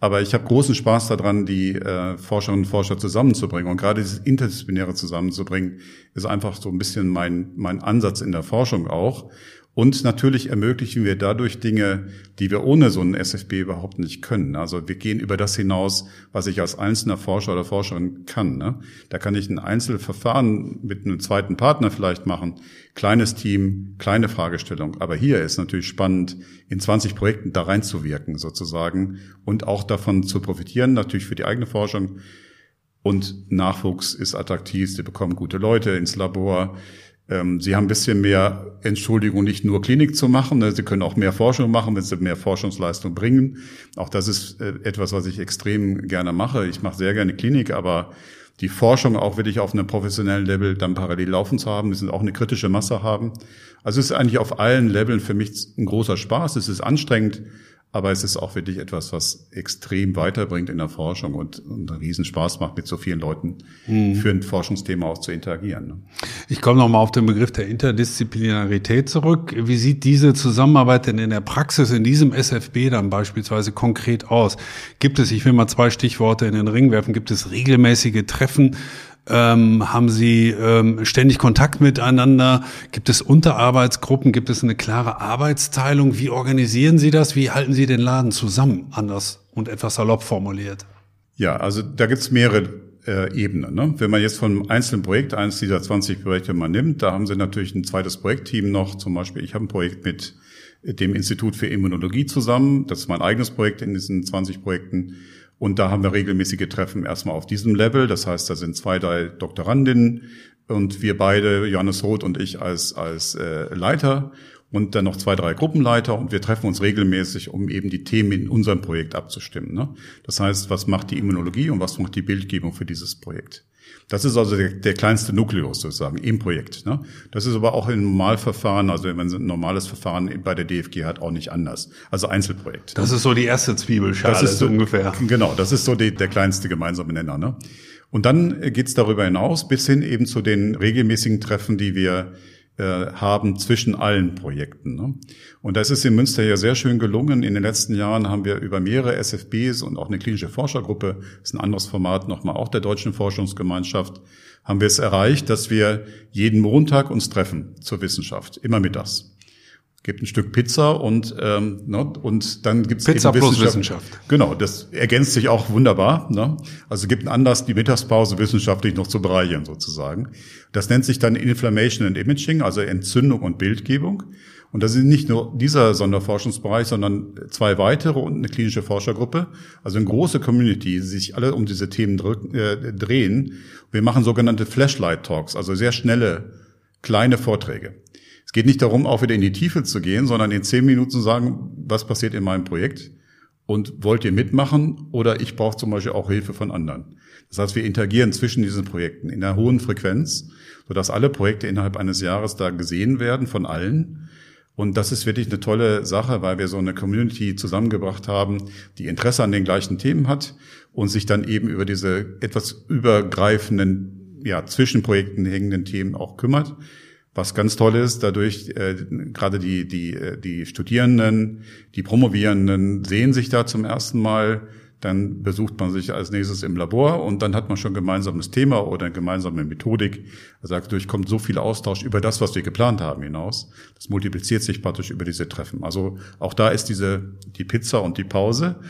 Aber ich habe großen Spaß daran, die äh, Forscherinnen und Forscher zusammenzubringen. Und gerade dieses Interdisziplinäre zusammenzubringen, ist einfach so ein bisschen mein, mein Ansatz in der Forschung auch. Und natürlich ermöglichen wir dadurch Dinge, die wir ohne so einen SFB überhaupt nicht können. Also wir gehen über das hinaus, was ich als einzelner Forscher oder Forscherin kann. Ne? Da kann ich ein Einzelverfahren mit einem zweiten Partner vielleicht machen. Kleines Team, kleine Fragestellung. Aber hier ist natürlich spannend, in 20 Projekten da reinzuwirken sozusagen und auch davon zu profitieren, natürlich für die eigene Forschung. Und Nachwuchs ist attraktiv, sie bekommen gute Leute ins Labor sie haben ein bisschen mehr Entschuldigung, nicht nur Klinik zu machen. Ne? Sie können auch mehr Forschung machen, wenn sie mehr Forschungsleistung bringen. Auch das ist äh, etwas, was ich extrem gerne mache. Ich mache sehr gerne Klinik, aber die Forschung auch wirklich auf einem professionellen Level dann parallel laufen zu haben, müssen auch eine kritische Masse haben. Also es ist eigentlich auf allen Leveln für mich ein großer Spaß. Es ist anstrengend, aber es ist auch wirklich etwas, was extrem weiterbringt in der Forschung und, und einen Riesenspaß macht, mit so vielen Leuten mhm. für ein Forschungsthema auch zu interagieren. Ne? Ich komme nochmal auf den Begriff der Interdisziplinarität zurück. Wie sieht diese Zusammenarbeit denn in der Praxis in diesem SFB dann beispielsweise konkret aus? Gibt es, ich will mal zwei Stichworte in den Ring werfen, gibt es regelmäßige Treffen ähm, haben Sie ähm, ständig Kontakt miteinander? Gibt es Unterarbeitsgruppen? Gibt es eine klare Arbeitsteilung? Wie organisieren Sie das? Wie halten Sie den Laden zusammen? Anders und etwas salopp formuliert. Ja, also da gibt es mehrere äh, Ebenen. Ne? Wenn man jetzt von einem einzelnen Projekt, eines dieser 20 Projekte mal nimmt, da haben Sie natürlich ein zweites Projektteam noch. Zum Beispiel, ich habe ein Projekt mit dem Institut für Immunologie zusammen. Das ist mein eigenes Projekt in diesen 20 Projekten. Und da haben wir regelmäßige Treffen erstmal auf diesem Level. Das heißt, da sind zwei, drei Doktorandinnen und wir beide, Johannes Roth und ich als, als äh, Leiter und dann noch zwei, drei Gruppenleiter und wir treffen uns regelmäßig, um eben die Themen in unserem Projekt abzustimmen. Ne? Das heißt, was macht die Immunologie und was macht die Bildgebung für dieses Projekt? Das ist also der, der kleinste Nukleus sozusagen im Projekt. Ne? Das ist aber auch im Normalverfahren, also wenn man ein normales Verfahren bei der DFG hat, auch nicht anders. Also Einzelprojekt. Das ne? ist so die erste Zwiebelschale das ist so, ungefähr. Genau, das ist so die, der kleinste gemeinsame Nenner. Ne? Und dann geht's darüber hinaus bis hin eben zu den regelmäßigen Treffen, die wir äh, haben zwischen allen Projekten. Ne? Und das ist in Münster ja sehr schön gelungen. In den letzten Jahren haben wir über mehrere SFBs und auch eine klinische Forschergruppe, ist ein anderes Format nochmal auch der Deutschen Forschungsgemeinschaft, haben wir es erreicht, dass wir jeden Montag uns treffen zur Wissenschaft, immer mittags gibt ein Stück Pizza und ähm, ne, und dann gibt's Pizza eben plus Wissenschaft. Genau, das ergänzt sich auch wunderbar. Ne? Also gibt einen Anlass, die Mittagspause wissenschaftlich noch zu bereichern sozusagen. Das nennt sich dann Inflammation and Imaging, also Entzündung und Bildgebung. Und das ist nicht nur dieser Sonderforschungsbereich, sondern zwei weitere und eine klinische Forschergruppe. Also eine große Community, die sich alle um diese Themen äh, drehen. Wir machen sogenannte Flashlight Talks, also sehr schnelle, kleine Vorträge. Es geht nicht darum, auch wieder in die Tiefe zu gehen, sondern in zehn Minuten zu sagen, was passiert in meinem Projekt und wollt ihr mitmachen oder ich brauche zum Beispiel auch Hilfe von anderen. Das heißt, wir interagieren zwischen diesen Projekten in einer hohen Frequenz, sodass alle Projekte innerhalb eines Jahres da gesehen werden von allen. Und das ist wirklich eine tolle Sache, weil wir so eine Community zusammengebracht haben, die Interesse an den gleichen Themen hat und sich dann eben über diese etwas übergreifenden, ja, zwischen Projekten hängenden Themen auch kümmert. Was ganz toll ist, dadurch äh, gerade die, die, äh, die Studierenden, die Promovierenden sehen sich da zum ersten Mal, dann besucht man sich als nächstes im Labor und dann hat man schon ein gemeinsames Thema oder eine gemeinsame Methodik. Also dadurch kommt so viel Austausch über das, was wir geplant haben, hinaus. Das multipliziert sich praktisch über diese Treffen. Also auch da ist diese die Pizza und die Pause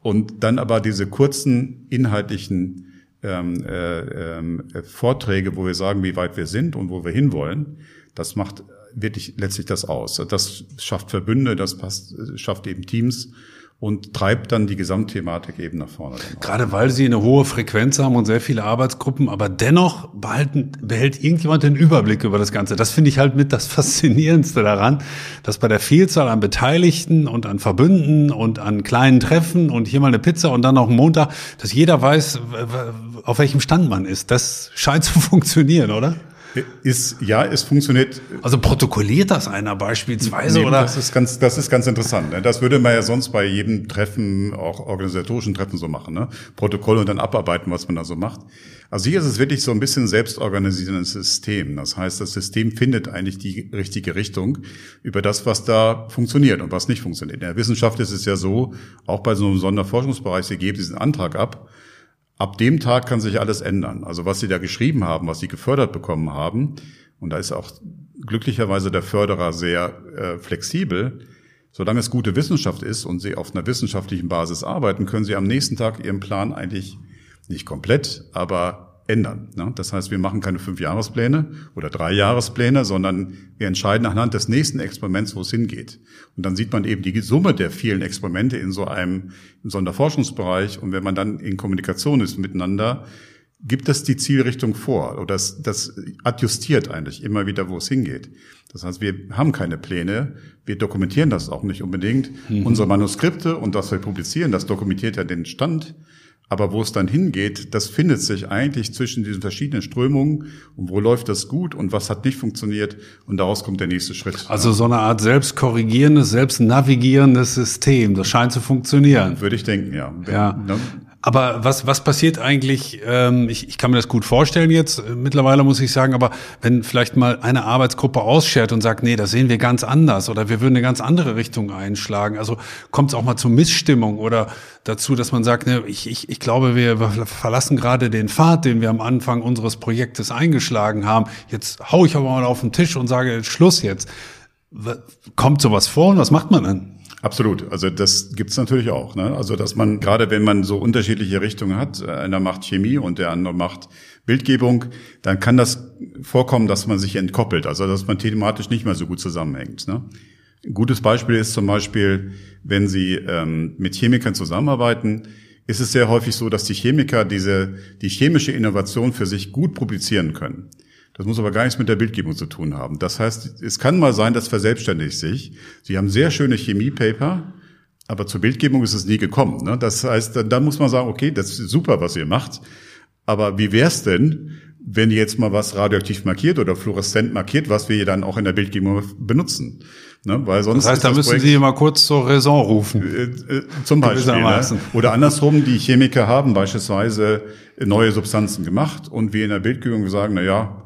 und dann aber diese kurzen inhaltlichen ähm, äh, äh, Vorträge, wo wir sagen, wie weit wir sind und wo wir hinwollen. Das macht wirklich letztlich das aus. Das schafft Verbünde, das passt, schafft eben Teams und treibt dann die Gesamtthematik eben nach vorne. Gerade weil Sie eine hohe Frequenz haben und sehr viele Arbeitsgruppen, aber dennoch behalten, behält irgendjemand den Überblick über das Ganze. Das finde ich halt mit das Faszinierendste daran, dass bei der Vielzahl an Beteiligten und an Verbünden und an kleinen Treffen und hier mal eine Pizza und dann noch ein Montag, dass jeder weiß, auf welchem Stand man ist. Das scheint zu funktionieren, oder? Ist, ja, es funktioniert. Also protokolliert das einer beispielsweise, nee, oder? Das ist ganz, das ist ganz interessant. Ne? Das würde man ja sonst bei jedem Treffen, auch organisatorischen Treffen so machen, ne? Protokoll und dann abarbeiten, was man da so macht. Also hier ist es wirklich so ein bisschen selbstorganisierendes System. Das heißt, das System findet eigentlich die richtige Richtung über das, was da funktioniert und was nicht funktioniert. In der Wissenschaft ist es ja so, auch bei so einem Sonderforschungsbereich, Sie geben diesen Antrag ab Ab dem Tag kann sich alles ändern. Also was Sie da geschrieben haben, was Sie gefördert bekommen haben, und da ist auch glücklicherweise der Förderer sehr äh, flexibel, solange es gute Wissenschaft ist und Sie auf einer wissenschaftlichen Basis arbeiten, können Sie am nächsten Tag Ihren Plan eigentlich nicht komplett, aber ändern. Ne? Das heißt, wir machen keine Fünfjahrespläne oder Dreijahrespläne, sondern wir entscheiden anhand des nächsten Experiments, wo es hingeht. Und dann sieht man eben die Summe der vielen Experimente in so einem in so einem Forschungsbereich. Und wenn man dann in Kommunikation ist miteinander, gibt es die Zielrichtung vor oder das, das adjustiert eigentlich immer wieder, wo es hingeht. Das heißt, wir haben keine Pläne, wir dokumentieren das auch nicht unbedingt. Mhm. Unsere Manuskripte und das wir publizieren, das dokumentiert ja den Stand aber wo es dann hingeht, das findet sich eigentlich zwischen diesen verschiedenen Strömungen und wo läuft das gut und was hat nicht funktioniert und daraus kommt der nächste Schritt. Also so eine Art selbstkorrigierendes, selbstnavigierendes System, das scheint zu funktionieren. Würde ich denken, ja. ja. Aber was, was passiert eigentlich, ähm, ich, ich kann mir das gut vorstellen jetzt, äh, mittlerweile muss ich sagen, aber wenn vielleicht mal eine Arbeitsgruppe ausschert und sagt, nee, das sehen wir ganz anders oder wir würden eine ganz andere Richtung einschlagen, also kommt es auch mal zur Missstimmung oder dazu, dass man sagt, ne, ich, ich, ich glaube, wir verlassen gerade den Pfad, den wir am Anfang unseres Projektes eingeschlagen haben, jetzt hau ich aber mal auf den Tisch und sage, Schluss jetzt. Kommt sowas vor und was macht man dann? Absolut. Also das gibt's natürlich auch. Ne? Also dass man gerade wenn man so unterschiedliche Richtungen hat, einer macht Chemie und der andere macht Bildgebung, dann kann das vorkommen, dass man sich entkoppelt, also dass man thematisch nicht mehr so gut zusammenhängt. Ne? Ein gutes Beispiel ist zum Beispiel, wenn Sie ähm, mit Chemikern zusammenarbeiten, ist es sehr häufig so, dass die Chemiker diese die chemische Innovation für sich gut publizieren können. Das muss aber gar nichts mit der Bildgebung zu tun haben. Das heißt, es kann mal sein, das verselbstständigt sich. Sie haben sehr schöne Chemiepaper, aber zur Bildgebung ist es nie gekommen. Ne? Das heißt, dann, dann muss man sagen, okay, das ist super, was ihr macht. Aber wie wär's denn, wenn ihr jetzt mal was radioaktiv markiert oder fluoreszent markiert, was wir dann auch in der Bildgebung benutzen? Ne? Weil sonst das heißt, da müssen Projekt, Sie mal kurz zur Raison rufen. Äh, äh, zum Beispiel. Ne? Oder andersrum, die Chemiker haben beispielsweise neue Substanzen gemacht und wir in der Bildgebung sagen, na ja,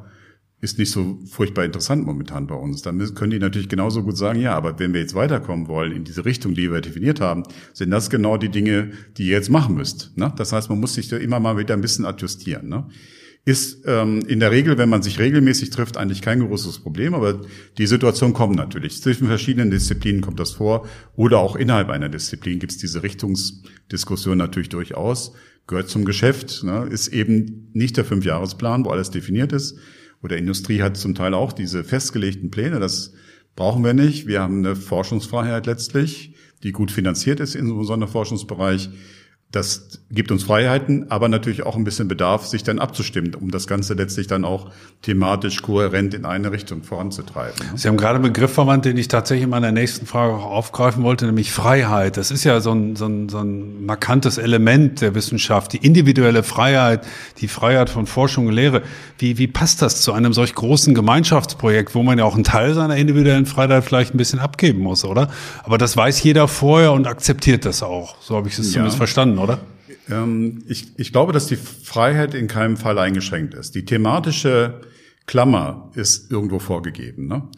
ist nicht so furchtbar interessant momentan bei uns. Dann können die natürlich genauso gut sagen, ja, aber wenn wir jetzt weiterkommen wollen in diese Richtung, die wir definiert haben, sind das genau die Dinge, die ihr jetzt machen müsst. Ne? Das heißt, man muss sich da immer mal wieder ein bisschen adjustieren. Ne? Ist ähm, in der Regel, wenn man sich regelmäßig trifft, eigentlich kein großes Problem, aber die Situation kommt natürlich. Zwischen verschiedenen Disziplinen kommt das vor oder auch innerhalb einer Disziplin gibt es diese Richtungsdiskussion natürlich durchaus. Gehört zum Geschäft, ne? ist eben nicht der Fünfjahresplan, wo alles definiert ist, oder Industrie hat zum Teil auch diese festgelegten Pläne. Das brauchen wir nicht. Wir haben eine Forschungsfreiheit letztlich, die gut finanziert ist in so einem Sonderforschungsbereich. Das gibt uns Freiheiten, aber natürlich auch ein bisschen Bedarf, sich dann abzustimmen, um das Ganze letztlich dann auch thematisch kohärent in eine Richtung voranzutreiben. Sie haben gerade einen Begriff verwandt, den ich tatsächlich in meiner nächsten Frage auch aufgreifen wollte, nämlich Freiheit. Das ist ja so ein, so ein, so ein markantes Element der Wissenschaft, die individuelle Freiheit, die Freiheit von Forschung und Lehre. Wie, wie passt das zu einem solch großen Gemeinschaftsprojekt, wo man ja auch einen Teil seiner individuellen Freiheit vielleicht ein bisschen abgeben muss, oder? Aber das weiß jeder vorher und akzeptiert das auch. So habe ich es ja. zumindest verstanden oder? Ähm, ich, ich glaube, dass die Freiheit in keinem Fall eingeschränkt ist. Die thematische Klammer ist irgendwo vorgegeben. Ne?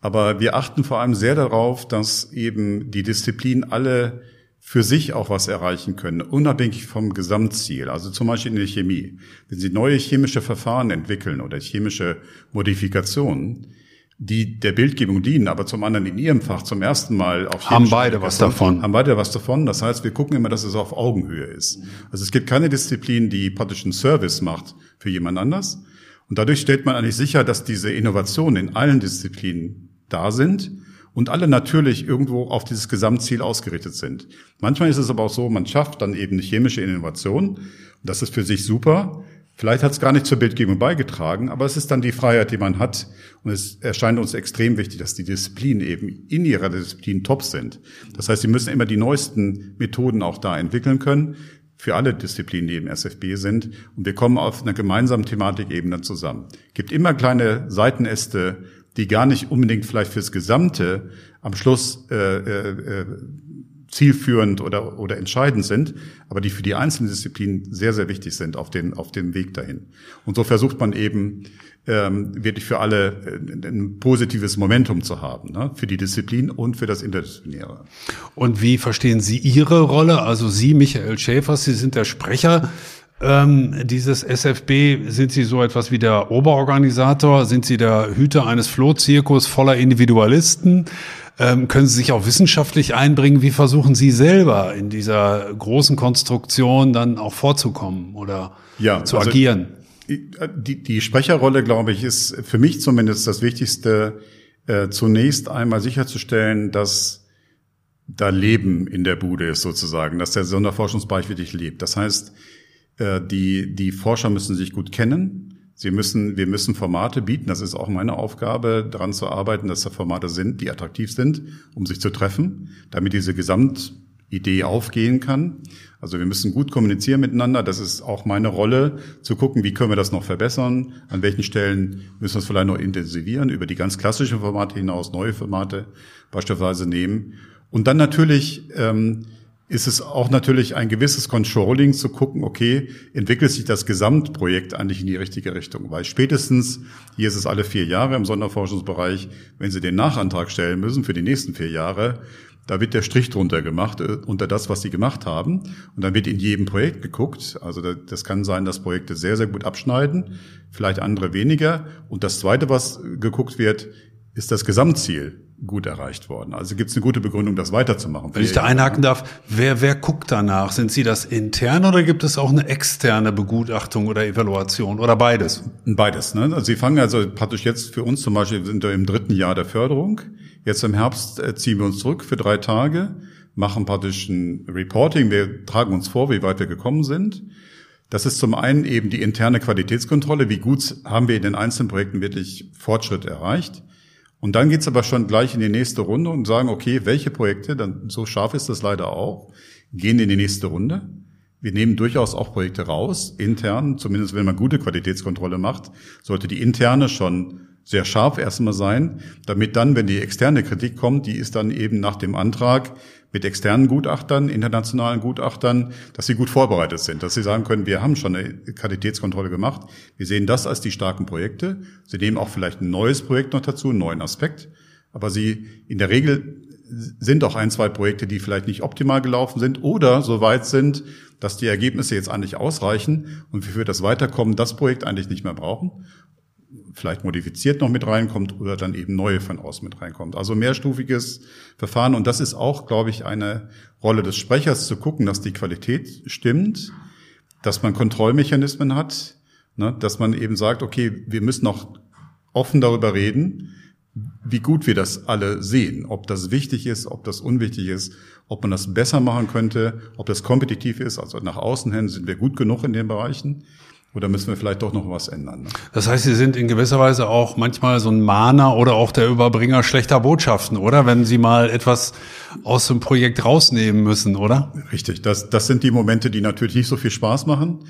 Aber wir achten vor allem sehr darauf, dass eben die Disziplinen alle für sich auch was erreichen können, unabhängig vom Gesamtziel. Also zum Beispiel in der Chemie. Wenn Sie neue chemische Verfahren entwickeln oder chemische Modifikationen, die der Bildgebung dienen, aber zum anderen in ihrem Fach zum ersten Mal auf haben beide was davon. Haben beide was davon. Das heißt, wir gucken immer, dass es auf Augenhöhe ist. Also es gibt keine Disziplin, die praktisch einen Service macht für jemand anders. Und dadurch stellt man eigentlich sicher, dass diese Innovationen in allen Disziplinen da sind und alle natürlich irgendwo auf dieses Gesamtziel ausgerichtet sind. Manchmal ist es aber auch so, man schafft dann eben eine chemische Innovation. Und das ist für sich super. Vielleicht hat es gar nicht zur Bildgebung beigetragen, aber es ist dann die Freiheit, die man hat. Und es erscheint uns extrem wichtig, dass die Disziplinen eben in ihrer Disziplin top sind. Das heißt, sie müssen immer die neuesten Methoden auch da entwickeln können für alle Disziplinen, die im SFB sind. Und wir kommen auf einer gemeinsamen Thematikebene zusammen. Es gibt immer kleine Seitenäste, die gar nicht unbedingt vielleicht fürs Gesamte am Schluss äh, äh, äh zielführend oder, oder entscheidend sind, aber die für die einzelnen Disziplinen sehr, sehr wichtig sind auf, den, auf dem Weg dahin. Und so versucht man eben ähm, wirklich für alle äh, ein positives Momentum zu haben, ne? für die Disziplin und für das Interdisziplinäre. Und wie verstehen Sie Ihre Rolle? Also Sie, Michael Schäfer, Sie sind der Sprecher ähm, dieses SFB, sind Sie so etwas wie der Oberorganisator? Sind Sie der Hüter eines Flohzirkus voller Individualisten? Ähm, können Sie sich auch wissenschaftlich einbringen? Wie versuchen Sie selber in dieser großen Konstruktion dann auch vorzukommen oder ja, zu also agieren? Die, die Sprecherrolle, glaube ich, ist für mich zumindest das Wichtigste, äh, zunächst einmal sicherzustellen, dass da Leben in der Bude ist sozusagen, dass der Sonderforschungsbereich wirklich lebt. Das heißt, äh, die, die Forscher müssen sich gut kennen. Sie müssen, wir müssen Formate bieten. Das ist auch meine Aufgabe, daran zu arbeiten, dass da Formate sind, die attraktiv sind, um sich zu treffen, damit diese Gesamtidee aufgehen kann. Also wir müssen gut kommunizieren miteinander. Das ist auch meine Rolle, zu gucken, wie können wir das noch verbessern, an welchen Stellen müssen wir es vielleicht noch intensivieren, über die ganz klassischen Formate hinaus neue Formate beispielsweise nehmen. Und dann natürlich ähm, ist es auch natürlich ein gewisses Controlling zu gucken, okay, entwickelt sich das Gesamtprojekt eigentlich in die richtige Richtung? Weil spätestens, hier ist es alle vier Jahre im Sonderforschungsbereich, wenn Sie den Nachantrag stellen müssen für die nächsten vier Jahre, da wird der Strich drunter gemacht, äh, unter das, was Sie gemacht haben. Und dann wird in jedem Projekt geguckt. Also das kann sein, dass Projekte sehr, sehr gut abschneiden, vielleicht andere weniger. Und das Zweite, was geguckt wird, ist das Gesamtziel gut erreicht worden. Also gibt es eine gute Begründung, das weiterzumachen. Wenn ich da einhaken darf, wer, wer guckt danach? Sind Sie das intern oder gibt es auch eine externe Begutachtung oder Evaluation oder beides? Beides. Ne? Also Sie fangen also praktisch jetzt für uns zum Beispiel, sind wir im dritten Jahr der Förderung. Jetzt im Herbst äh, ziehen wir uns zurück für drei Tage, machen praktisch ein Reporting. Wir tragen uns vor, wie weit wir gekommen sind. Das ist zum einen eben die interne Qualitätskontrolle. Wie gut haben wir in den einzelnen Projekten wirklich Fortschritt erreicht? Und dann geht's aber schon gleich in die nächste Runde und sagen, okay, welche Projekte, dann so scharf ist das leider auch, gehen in die nächste Runde. Wir nehmen durchaus auch Projekte raus, intern, zumindest wenn man gute Qualitätskontrolle macht, sollte die interne schon sehr scharf erstmal sein, damit dann, wenn die externe Kritik kommt, die ist dann eben nach dem Antrag mit externen Gutachtern, internationalen Gutachtern, dass sie gut vorbereitet sind, dass sie sagen können, wir haben schon eine Qualitätskontrolle gemacht, wir sehen das als die starken Projekte. Sie nehmen auch vielleicht ein neues Projekt noch dazu, einen neuen Aspekt, aber sie in der Regel sind auch ein, zwei Projekte, die vielleicht nicht optimal gelaufen sind oder so weit sind, dass die Ergebnisse jetzt eigentlich ausreichen und wir für das Weiterkommen das Projekt eigentlich nicht mehr brauchen vielleicht modifiziert noch mit reinkommt oder dann eben neue von außen mit reinkommt. Also mehrstufiges Verfahren. Und das ist auch, glaube ich, eine Rolle des Sprechers zu gucken, dass die Qualität stimmt, dass man Kontrollmechanismen hat, ne, dass man eben sagt, okay, wir müssen auch offen darüber reden, wie gut wir das alle sehen, ob das wichtig ist, ob das unwichtig ist, ob man das besser machen könnte, ob das kompetitiv ist. Also nach außen hin sind wir gut genug in den Bereichen. Oder müssen wir vielleicht doch noch was ändern? Ne? Das heißt, Sie sind in gewisser Weise auch manchmal so ein Mahner oder auch der Überbringer schlechter Botschaften, oder? Wenn Sie mal etwas aus dem Projekt rausnehmen müssen, oder? Richtig. Das, das sind die Momente, die natürlich nicht so viel Spaß machen.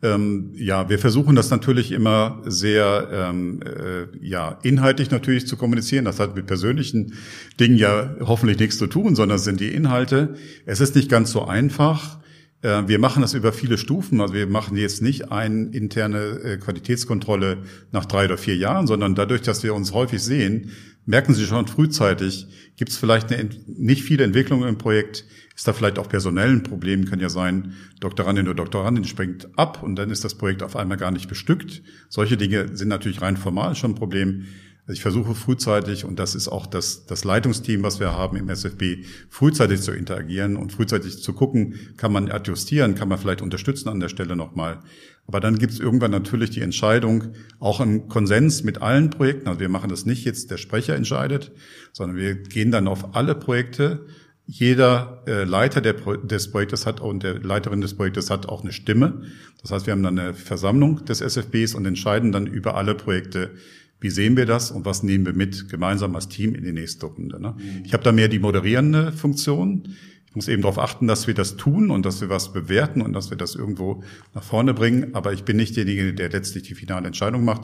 Ähm, ja, wir versuchen das natürlich immer sehr ähm, äh, ja inhaltlich natürlich zu kommunizieren. Das hat mit persönlichen Dingen ja hoffentlich nichts zu tun, sondern es sind die Inhalte. Es ist nicht ganz so einfach wir machen das über viele Stufen. Also wir machen jetzt nicht eine interne äh, Qualitätskontrolle nach drei oder vier Jahren, sondern dadurch, dass wir uns häufig sehen, merken Sie schon frühzeitig, gibt es vielleicht eine, nicht viele Entwicklungen im Projekt, ist da vielleicht auch personell ein Problem, kann ja sein, Doktorandin oder Doktorandin springt ab und dann ist das Projekt auf einmal gar nicht bestückt. Solche Dinge sind natürlich rein formal schon ein Problem. Also ich versuche frühzeitig, und das ist auch das, das Leitungsteam, was wir haben im SFB, frühzeitig zu interagieren und frühzeitig zu gucken, kann man adjustieren, kann man vielleicht unterstützen an der Stelle nochmal. Aber dann gibt es irgendwann natürlich die Entscheidung, auch im Konsens mit allen Projekten. Also wir machen das nicht jetzt, der Sprecher entscheidet, sondern wir gehen dann auf alle Projekte. Jeder äh, Leiter der, des Projektes hat und der Leiterin des Projektes hat auch eine Stimme. Das heißt, wir haben dann eine Versammlung des SFBs und entscheiden dann über alle Projekte, wie sehen wir das und was nehmen wir mit gemeinsam als Team in die nächste Runde. Ne? Mhm. Ich habe da mehr die moderierende Funktion. Ich muss eben darauf achten, dass wir das tun und dass wir was bewerten und dass wir das irgendwo nach vorne bringen. Aber ich bin nicht derjenige, der letztlich die finale Entscheidung macht.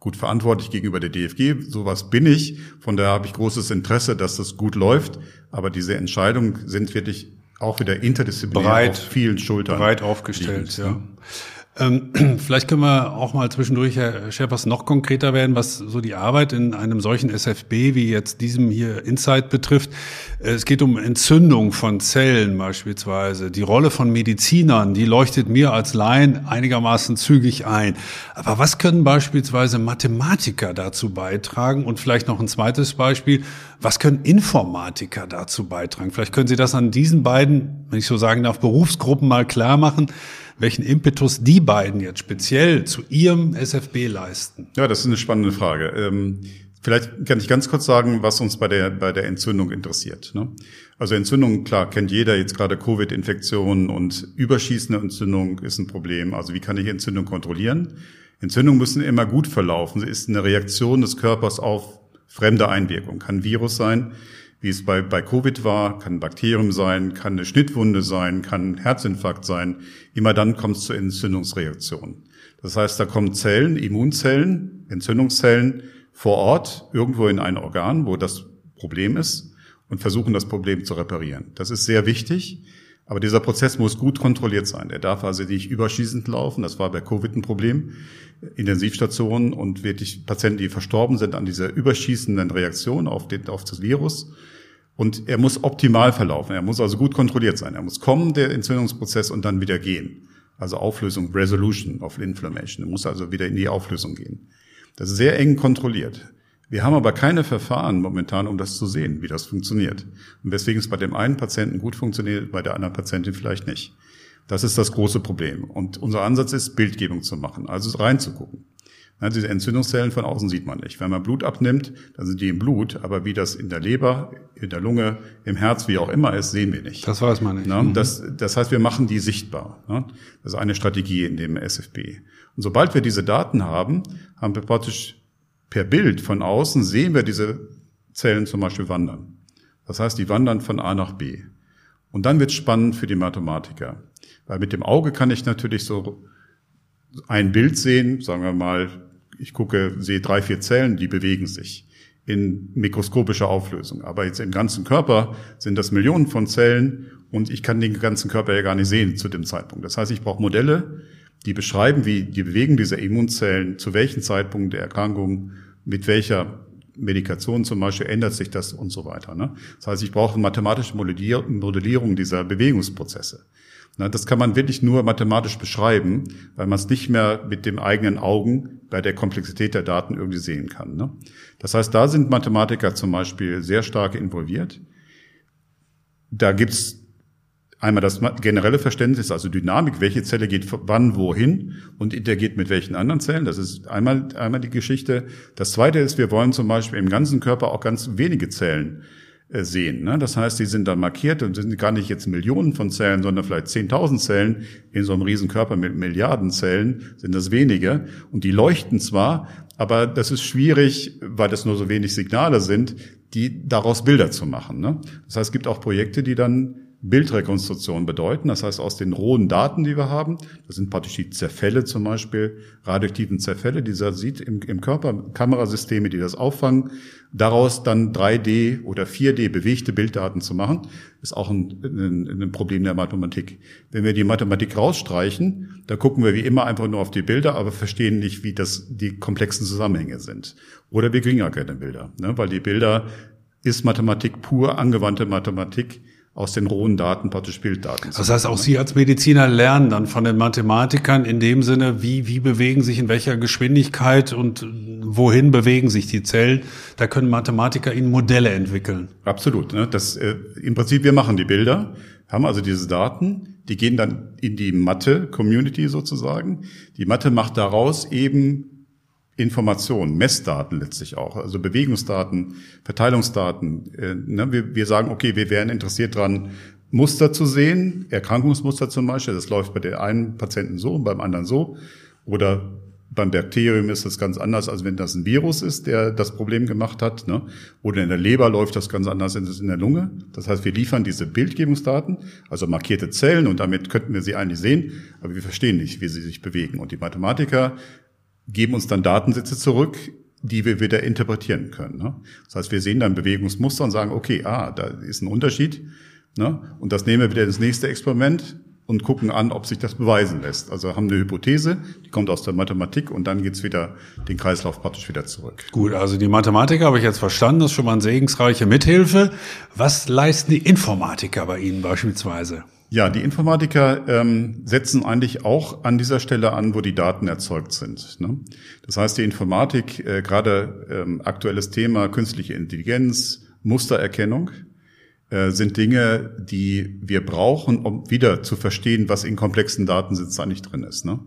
Gut verantwortlich gegenüber der DFG, sowas bin ich. Von daher habe ich großes Interesse, dass das gut läuft. Aber diese Entscheidungen sind wirklich auch wieder interdisziplinär breit, auf vielen Schultern. Breit aufgestellt, ja. Ne? Ähm, vielleicht können wir auch mal zwischendurch, Herr Schäpers, noch konkreter werden, was so die Arbeit in einem solchen SFB wie jetzt diesem hier Insight betrifft. Äh, es geht um Entzündung von Zellen beispielsweise. Die Rolle von Medizinern, die leuchtet mir als Laien einigermaßen zügig ein. Aber was können beispielsweise Mathematiker dazu beitragen? Und vielleicht noch ein zweites Beispiel. Was können Informatiker dazu beitragen? Vielleicht können Sie das an diesen beiden, wenn ich so sagen darf, Berufsgruppen mal klar machen welchen Impetus die beiden jetzt speziell zu ihrem SFB leisten? Ja, das ist eine spannende Frage. Ähm, vielleicht kann ich ganz kurz sagen, was uns bei der, bei der Entzündung interessiert. Ne? Also Entzündung, klar, kennt jeder jetzt gerade Covid-Infektionen und überschießende Entzündung ist ein Problem. Also wie kann ich Entzündung kontrollieren? Entzündungen müssen immer gut verlaufen. Sie ist eine Reaktion des Körpers auf fremde Einwirkung. Kann Virus sein, wie es bei, bei Covid war, kann ein Bakterium sein, kann eine Schnittwunde sein, kann ein Herzinfarkt sein. Immer dann kommt es zur Entzündungsreaktion. Das heißt, da kommen Zellen, Immunzellen, Entzündungszellen vor Ort irgendwo in ein Organ, wo das Problem ist und versuchen das Problem zu reparieren. Das ist sehr wichtig. Aber dieser Prozess muss gut kontrolliert sein. Er darf also nicht überschießend laufen. Das war bei Covid ein Problem. Intensivstationen und wirklich Patienten, die verstorben sind an dieser überschießenden Reaktion auf, den, auf das Virus. Und er muss optimal verlaufen. Er muss also gut kontrolliert sein. Er muss kommen, der Entzündungsprozess, und dann wieder gehen. Also Auflösung, Resolution of Inflammation. Er muss also wieder in die Auflösung gehen. Das ist sehr eng kontrolliert. Wir haben aber keine Verfahren momentan, um das zu sehen, wie das funktioniert. Und weswegen es bei dem einen Patienten gut funktioniert, bei der anderen Patientin vielleicht nicht. Das ist das große Problem. Und unser Ansatz ist, Bildgebung zu machen, also reinzugucken. Ja, diese Entzündungszellen von außen sieht man nicht. Wenn man Blut abnimmt, dann sind die im Blut, aber wie das in der Leber, in der Lunge, im Herz, wie auch immer ist, sehen wir nicht. Das weiß man nicht. Ja, das, das heißt, wir machen die sichtbar. Ja, das ist eine Strategie in dem SFB. Und sobald wir diese Daten haben, haben wir praktisch per Bild von außen sehen wir diese Zellen zum Beispiel wandern. Das heißt, die wandern von A nach B. Und dann wird es spannend für die Mathematiker. Weil mit dem Auge kann ich natürlich so ein Bild sehen, sagen wir mal, ich gucke, sehe drei, vier Zellen, die bewegen sich in mikroskopischer Auflösung. Aber jetzt im ganzen Körper sind das Millionen von Zellen und ich kann den ganzen Körper ja gar nicht sehen zu dem Zeitpunkt. Das heißt, ich brauche Modelle, die beschreiben, wie die Bewegung dieser Immunzellen, zu welchem Zeitpunkt der Erkrankung, mit welcher Medikation zum Beispiel ändert sich das und so weiter. Ne? Das heißt, ich brauche mathematische Modellierung dieser Bewegungsprozesse. Das kann man wirklich nur mathematisch beschreiben, weil man es nicht mehr mit dem eigenen Augen bei der Komplexität der Daten irgendwie sehen kann. Ne? Das heißt, da sind Mathematiker zum Beispiel sehr stark involviert. Da gibt's Einmal das generelle Verständnis, also Dynamik, welche Zelle geht wann wohin und interagiert mit welchen anderen Zellen. Das ist einmal, einmal die Geschichte. Das zweite ist, wir wollen zum Beispiel im ganzen Körper auch ganz wenige Zellen sehen. Ne? Das heißt, die sind dann markiert und sind gar nicht jetzt Millionen von Zellen, sondern vielleicht 10.000 Zellen. In so einem Riesenkörper mit Milliarden Zellen sind das wenige. Und die leuchten zwar, aber das ist schwierig, weil das nur so wenig Signale sind, die daraus Bilder zu machen. Ne? Das heißt, es gibt auch Projekte, die dann Bildrekonstruktion bedeuten. Das heißt, aus den rohen Daten, die wir haben, das sind praktisch die Zerfälle zum Beispiel, radioaktiven Zerfälle, die dieser sieht im, im Körper, Kamerasysteme, die das auffangen, daraus dann 3D oder 4D bewegte Bilddaten zu machen, ist auch ein, ein, ein Problem der Mathematik. Wenn wir die Mathematik rausstreichen, da gucken wir wie immer einfach nur auf die Bilder, aber verstehen nicht, wie das die komplexen Zusammenhänge sind. Oder wir kriegen ja keine Bilder, ne? weil die Bilder ist Mathematik pur, angewandte Mathematik, aus den rohen Daten praktisch Bilddaten. Das heißt, auch Sie als Mediziner lernen dann von den Mathematikern in dem Sinne, wie, wie bewegen sich in welcher Geschwindigkeit und wohin bewegen sich die Zellen. Da können Mathematiker Ihnen Modelle entwickeln. Absolut. Ne? Das, äh, Im Prinzip, wir machen die Bilder, haben also diese Daten, die gehen dann in die Mathe-Community sozusagen. Die Mathe macht daraus eben Informationen, Messdaten letztlich auch, also Bewegungsdaten, Verteilungsdaten. Äh, ne, wir, wir sagen, okay, wir wären interessiert dran, Muster zu sehen, Erkrankungsmuster zum Beispiel. Das läuft bei der einen Patienten so und beim anderen so. Oder beim Bakterium ist das ganz anders, als wenn das ein Virus ist, der das Problem gemacht hat. Ne? Oder in der Leber läuft das ganz anders als in der Lunge. Das heißt, wir liefern diese Bildgebungsdaten, also markierte Zellen, und damit könnten wir sie eigentlich sehen, aber wir verstehen nicht, wie sie sich bewegen. Und die Mathematiker geben uns dann Datensätze zurück, die wir wieder interpretieren können. Ne? Das heißt, wir sehen dann Bewegungsmuster und sagen, okay, ah, da ist ein Unterschied. Ne? Und das nehmen wir wieder ins nächste Experiment und gucken an, ob sich das beweisen lässt. Also haben eine Hypothese, die kommt aus der Mathematik und dann geht's wieder den Kreislauf praktisch wieder zurück. Gut, also die Mathematiker habe ich jetzt verstanden, das ist schon mal eine segensreiche Mithilfe. Was leisten die Informatiker bei Ihnen beispielsweise? Ja, die Informatiker ähm, setzen eigentlich auch an dieser Stelle an, wo die Daten erzeugt sind. Ne? Das heißt, die Informatik, äh, gerade ähm, aktuelles Thema künstliche Intelligenz, Mustererkennung, äh, sind Dinge, die wir brauchen, um wieder zu verstehen, was in komplexen Datensätzen eigentlich drin ist. Ne?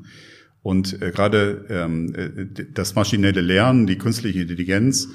Und äh, gerade ähm, äh, das maschinelle Lernen, die künstliche Intelligenz,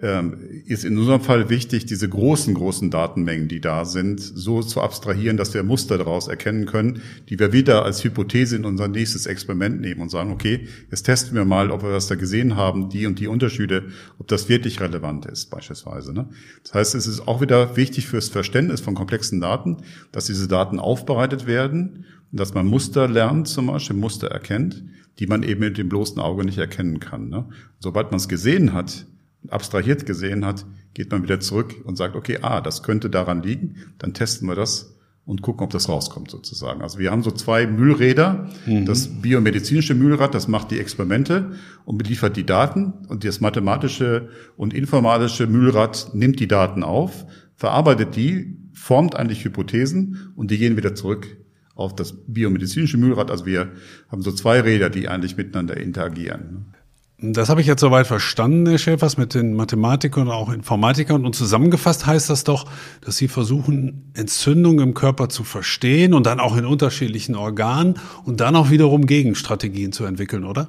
ist in unserem Fall wichtig, diese großen, großen Datenmengen, die da sind, so zu abstrahieren, dass wir Muster daraus erkennen können, die wir wieder als Hypothese in unser nächstes Experiment nehmen und sagen, okay, jetzt testen wir mal, ob wir was da gesehen haben, die und die Unterschiede, ob das wirklich relevant ist, beispielsweise. Ne? Das heißt, es ist auch wieder wichtig fürs Verständnis von komplexen Daten, dass diese Daten aufbereitet werden, dass man Muster lernt, zum Beispiel Muster erkennt, die man eben mit dem bloßen Auge nicht erkennen kann. Ne? Sobald man es gesehen hat, abstrahiert gesehen hat, geht man wieder zurück und sagt, okay, ah, das könnte daran liegen, dann testen wir das und gucken, ob das rauskommt sozusagen. Also wir haben so zwei Mühlräder. Mhm. Das biomedizinische Mühlrad, das macht die Experimente und beliefert die Daten und das mathematische und informatische Mühlrad nimmt die Daten auf, verarbeitet die, formt eigentlich Hypothesen und die gehen wieder zurück auf das biomedizinische Mühlrad. Also wir haben so zwei Räder, die eigentlich miteinander interagieren. Das habe ich jetzt soweit verstanden, Herr Schäfers, mit den Mathematikern und auch Informatikern. Und zusammengefasst heißt das doch, dass Sie versuchen, Entzündungen im Körper zu verstehen und dann auch in unterschiedlichen Organen und dann auch wiederum Gegenstrategien zu entwickeln, oder?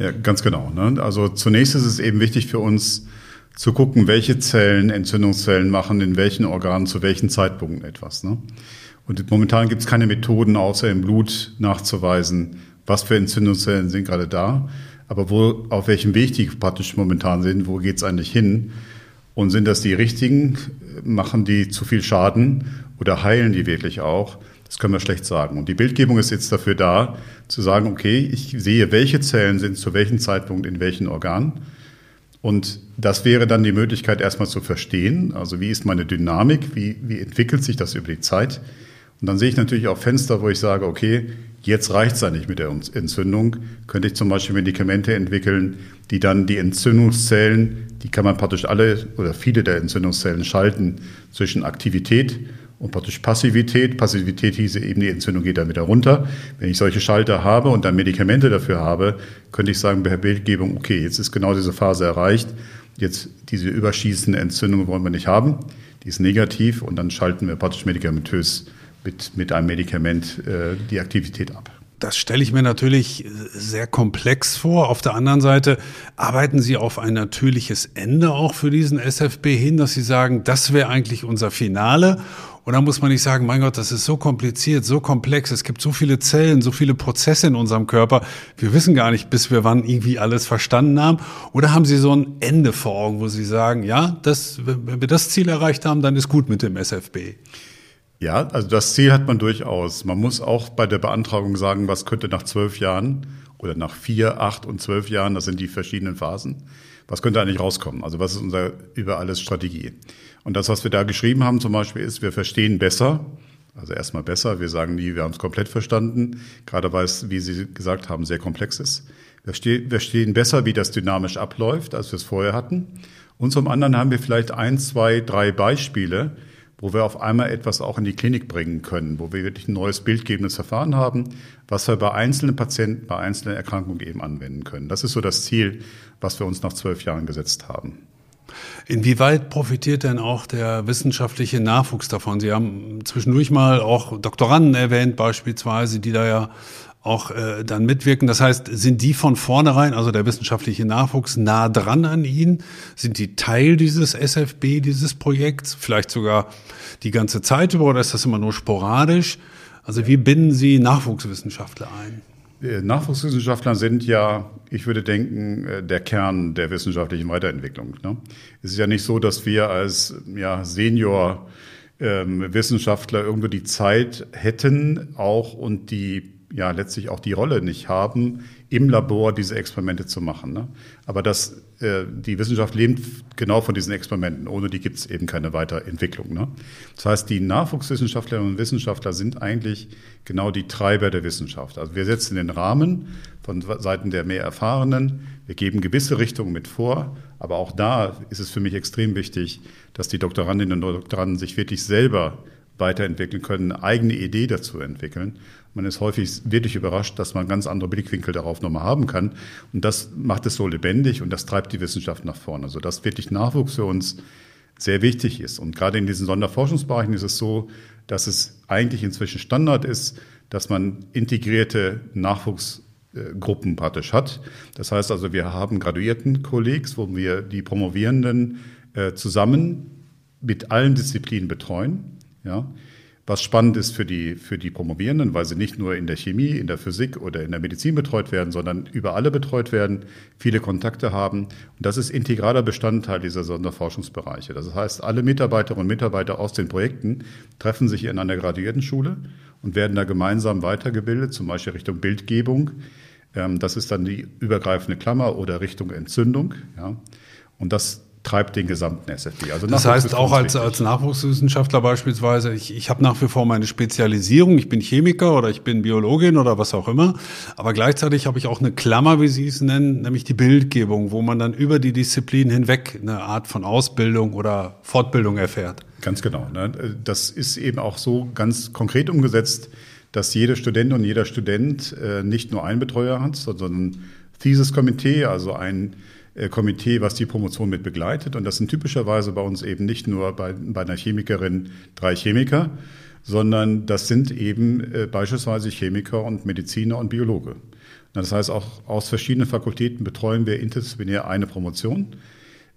Ja, ganz genau. Ne? Also zunächst ist es eben wichtig für uns zu gucken, welche Zellen, Entzündungszellen machen in welchen Organen zu welchen Zeitpunkten etwas. Ne? Und momentan gibt es keine Methoden, außer im Blut nachzuweisen, was für Entzündungszellen sind gerade da aber wo, auf welchem Weg die praktisch momentan sind, wo geht's eigentlich hin? Und sind das die richtigen? Machen die zu viel Schaden oder heilen die wirklich auch? Das können wir schlecht sagen. Und die Bildgebung ist jetzt dafür da, zu sagen, okay, ich sehe, welche Zellen sind zu welchem Zeitpunkt in welchen Organen. Und das wäre dann die Möglichkeit, erstmal zu verstehen, also wie ist meine Dynamik, wie, wie entwickelt sich das über die Zeit. Und dann sehe ich natürlich auch Fenster, wo ich sage, okay, Jetzt reicht es ja nicht mit der Entzündung. Könnte ich zum Beispiel Medikamente entwickeln, die dann die Entzündungszellen, die kann man praktisch alle oder viele der Entzündungszellen schalten zwischen Aktivität und praktisch Passivität. Passivität hieße eben, die Entzündung geht dann wieder runter. Wenn ich solche Schalter habe und dann Medikamente dafür habe, könnte ich sagen bei Bildgebung, okay, jetzt ist genau diese Phase erreicht. Jetzt diese überschießende Entzündung wollen wir nicht haben. Die ist negativ und dann schalten wir praktisch medikamentös mit, mit einem Medikament äh, die Aktivität ab. Das stelle ich mir natürlich sehr komplex vor. Auf der anderen Seite arbeiten Sie auf ein natürliches Ende auch für diesen SFB hin, dass Sie sagen, das wäre eigentlich unser Finale. Und dann muss man nicht sagen, mein Gott, das ist so kompliziert, so komplex. Es gibt so viele Zellen, so viele Prozesse in unserem Körper. Wir wissen gar nicht, bis wir wann irgendwie alles verstanden haben. Oder haben Sie so ein Ende vor Augen, wo Sie sagen, ja, das, wenn wir das Ziel erreicht haben, dann ist gut mit dem SFB? Ja, also das Ziel hat man durchaus. Man muss auch bei der Beantragung sagen, was könnte nach zwölf Jahren oder nach vier, acht und zwölf Jahren, das sind die verschiedenen Phasen, was könnte eigentlich rauskommen? Also was ist unsere über alles Strategie? Und das, was wir da geschrieben haben zum Beispiel, ist, wir verstehen besser, also erstmal besser, wir sagen nie, wir haben es komplett verstanden, gerade weil es, wie Sie gesagt haben, sehr komplex ist. Wir verstehen besser, wie das dynamisch abläuft, als wir es vorher hatten. Und zum anderen haben wir vielleicht ein, zwei, drei Beispiele, wo wir auf einmal etwas auch in die Klinik bringen können, wo wir wirklich ein neues bildgebendes Verfahren haben, was wir bei einzelnen Patienten, bei einzelnen Erkrankungen eben anwenden können. Das ist so das Ziel, was wir uns nach zwölf Jahren gesetzt haben. Inwieweit profitiert denn auch der wissenschaftliche Nachwuchs davon? Sie haben zwischendurch mal auch Doktoranden erwähnt, beispielsweise, die da ja auch äh, dann mitwirken. Das heißt, sind die von vornherein, also der wissenschaftliche Nachwuchs, nah dran an Ihnen? Sind die Teil dieses SFB, dieses Projekts? Vielleicht sogar die ganze Zeit über oder ist das immer nur sporadisch? Also wie binden Sie Nachwuchswissenschaftler ein? Äh, Nachwuchswissenschaftler sind ja, ich würde denken, äh, der Kern der wissenschaftlichen Weiterentwicklung. Ne? Es ist ja nicht so, dass wir als ja, Senior ähm, Wissenschaftler irgendwo die Zeit hätten, auch und die ja letztlich auch die Rolle nicht haben, im Labor diese Experimente zu machen. Ne? Aber das, äh, die Wissenschaft lebt genau von diesen Experimenten. Ohne die gibt es eben keine Weiterentwicklung. Ne? Das heißt, die Nachwuchswissenschaftlerinnen und Wissenschaftler sind eigentlich genau die Treiber der Wissenschaft. Also wir setzen den Rahmen von Seiten der mehr Erfahrenen. Wir geben gewisse Richtungen mit vor. Aber auch da ist es für mich extrem wichtig, dass die Doktorandinnen und Doktoranden sich wirklich selber weiterentwickeln können, eine eigene Idee dazu entwickeln. Man ist häufig wirklich überrascht, dass man ganz andere Blickwinkel darauf nochmal haben kann. Und das macht es so lebendig und das treibt die Wissenschaft nach vorne. Also dass wirklich Nachwuchs für uns sehr wichtig ist. Und gerade in diesen Sonderforschungsbereichen ist es so, dass es eigentlich inzwischen Standard ist, dass man integrierte Nachwuchsgruppen praktisch hat. Das heißt also, wir haben Graduiertenkollegs, wo wir die Promovierenden äh, zusammen mit allen Disziplinen betreuen. Ja, was spannend ist für die, für die Promovierenden, weil sie nicht nur in der Chemie, in der Physik oder in der Medizin betreut werden, sondern über alle betreut werden, viele Kontakte haben. Und das ist integraler Bestandteil dieser Sonderforschungsbereiche. Das heißt, alle Mitarbeiterinnen und Mitarbeiter aus den Projekten treffen sich in einer Graduiertenschule und werden da gemeinsam weitergebildet, zum Beispiel Richtung Bildgebung. Ähm, das ist dann die übergreifende Klammer oder Richtung Entzündung. Und das treibt den gesamten SFB. Also das heißt auch als, als Nachwuchswissenschaftler beispielsweise, ich, ich habe nach wie vor meine Spezialisierung, ich bin Chemiker oder ich bin Biologin oder was auch immer, aber gleichzeitig habe ich auch eine Klammer, wie Sie es nennen, nämlich die Bildgebung, wo man dann über die Disziplin hinweg eine Art von Ausbildung oder Fortbildung erfährt. Ganz genau. Ne? Das ist eben auch so ganz konkret umgesetzt, dass jede Studentin und jeder Student äh, nicht nur einen Betreuer hat, sondern ein Thesis-Komitee, also ein Komitee, was die Promotion mit begleitet. Und das sind typischerweise bei uns eben nicht nur bei, bei einer Chemikerin drei Chemiker, sondern das sind eben äh, beispielsweise Chemiker und Mediziner und Biologe. Das heißt, auch aus verschiedenen Fakultäten betreuen wir interdisziplinär eine Promotion.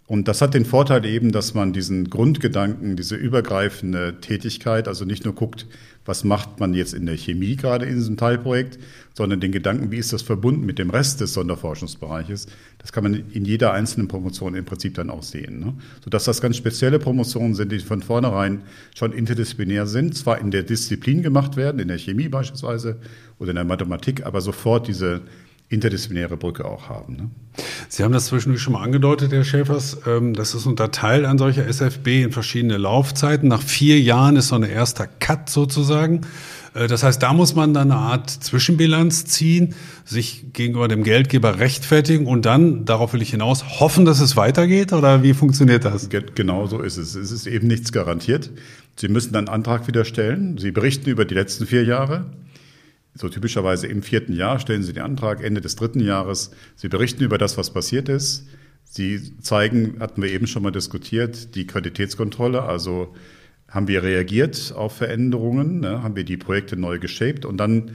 Und das hat den Vorteil eben, dass man diesen Grundgedanken, diese übergreifende Tätigkeit, also nicht nur guckt, was macht man jetzt in der Chemie gerade in diesem Teilprojekt, sondern den Gedanken, wie ist das verbunden mit dem Rest des Sonderforschungsbereiches, das kann man in jeder einzelnen Promotion im Prinzip dann auch sehen. Ne? Sodass das ganz spezielle Promotionen sind, die von vornherein schon interdisziplinär sind, zwar in der Disziplin gemacht werden, in der Chemie beispielsweise oder in der Mathematik, aber sofort diese interdisziplinäre Brücke auch haben. Ne? Sie haben das zwischendurch schon mal angedeutet, Herr Schäfers. Ähm, das ist unterteilt an solcher SFB in verschiedene Laufzeiten. Nach vier Jahren ist so ein erster Cut sozusagen. Äh, das heißt, da muss man dann eine Art Zwischenbilanz ziehen, sich gegenüber dem Geldgeber rechtfertigen und dann, darauf will ich hinaus, hoffen, dass es weitergeht oder wie funktioniert das? Genau so ist es. Es ist eben nichts garantiert. Sie müssen dann einen Antrag wieder stellen. Sie berichten über die letzten vier Jahre. So typischerweise im vierten Jahr stellen Sie den Antrag, Ende des dritten Jahres. Sie berichten über das, was passiert ist. Sie zeigen, hatten wir eben schon mal diskutiert, die Qualitätskontrolle, also haben wir reagiert auf Veränderungen, ne, haben wir die Projekte neu geshaped und dann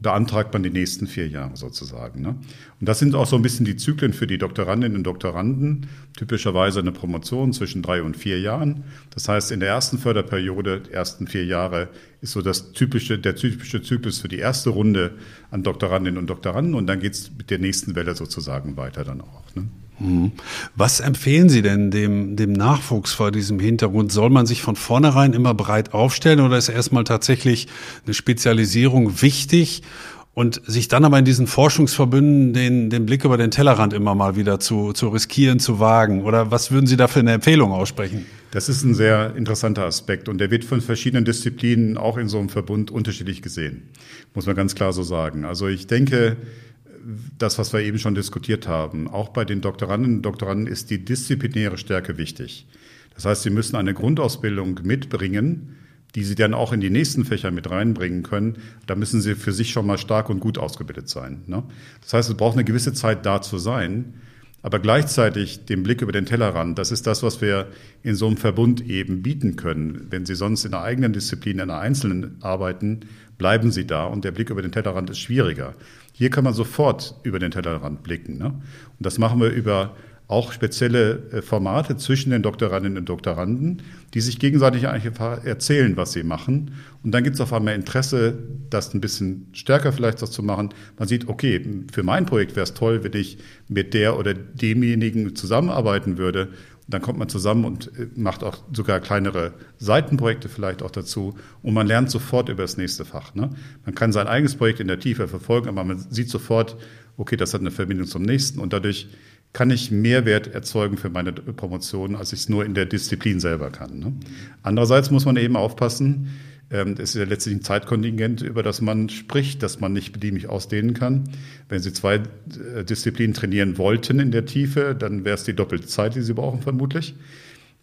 beantragt man die nächsten vier Jahre sozusagen. Ne? Und das sind auch so ein bisschen die Zyklen für die Doktorandinnen und Doktoranden. Typischerweise eine Promotion zwischen drei und vier Jahren. Das heißt, in der ersten Förderperiode, ersten vier Jahre, ist so das typische, der typische Zyklus für die erste Runde an Doktorandinnen und Doktoranden und dann geht es mit der nächsten Welle sozusagen weiter dann auch. Ne? Mhm. Was empfehlen Sie denn dem, dem Nachwuchs vor diesem Hintergrund? Soll man sich von vornherein immer breit aufstellen oder ist erstmal tatsächlich eine Spezialisierung wichtig und sich dann aber in diesen Forschungsverbünden den, den Blick über den Tellerrand immer mal wieder zu, zu riskieren, zu wagen? Oder was würden Sie da für eine Empfehlung aussprechen? Das ist ein sehr interessanter Aspekt und der wird von verschiedenen Disziplinen auch in so einem Verbund unterschiedlich gesehen, muss man ganz klar so sagen. Also ich denke, das, was wir eben schon diskutiert haben. Auch bei den Doktoranden und Doktoranden ist die disziplinäre Stärke wichtig. Das heißt, sie müssen eine Grundausbildung mitbringen, die sie dann auch in die nächsten Fächer mit reinbringen können. Da müssen sie für sich schon mal stark und gut ausgebildet sein. Ne? Das heißt, es braucht eine gewisse Zeit da zu sein, aber gleichzeitig den Blick über den Tellerrand, das ist das, was wir in so einem Verbund eben bieten können. Wenn Sie sonst in einer eigenen Disziplin, in einer einzelnen arbeiten, bleiben Sie da und der Blick über den Tellerrand ist schwieriger. Hier kann man sofort über den Tellerrand blicken. Ne? Und das machen wir über auch spezielle äh, Formate zwischen den Doktorandinnen und Doktoranden, die sich gegenseitig eigentlich erzählen, was sie machen. Und dann gibt es auf einmal Interesse, das ein bisschen stärker vielleicht das zu machen. Man sieht, okay, für mein Projekt wäre es toll, wenn ich mit der oder demjenigen zusammenarbeiten würde. Dann kommt man zusammen und äh, macht auch sogar kleinere Seitenprojekte vielleicht auch dazu. Und man lernt sofort über das nächste Fach. Ne? Man kann sein eigenes Projekt in der Tiefe verfolgen, aber man sieht sofort, okay, das hat eine Verbindung zum nächsten. Und dadurch kann ich Mehrwert erzeugen für meine Promotion, als ich es nur in der Disziplin selber kann. Ne? Andererseits muss man eben aufpassen, ähm, es ist ja letztlich ein Zeitkontingent, über das man spricht, das man nicht beliebig ausdehnen kann. Wenn Sie zwei äh, Disziplinen trainieren wollten in der Tiefe, dann wäre es die doppelte Zeit, die Sie brauchen vermutlich.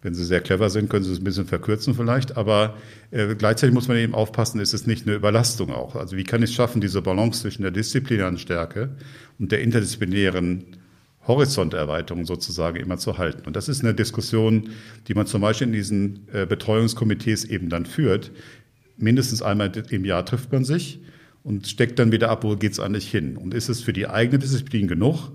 Wenn Sie sehr clever sind, können Sie es ein bisschen verkürzen vielleicht, aber äh, gleichzeitig muss man eben aufpassen, ist es nicht eine Überlastung auch. Also wie kann ich es schaffen, diese Balance zwischen der disziplinären Stärke und der interdisziplinären Horizonterweiterung sozusagen immer zu halten. Und das ist eine Diskussion, die man zum Beispiel in diesen äh, Betreuungskomitees eben dann führt. Mindestens einmal im Jahr trifft man sich und steckt dann wieder ab, wo geht es eigentlich hin? Und ist es für die eigene Disziplin genug?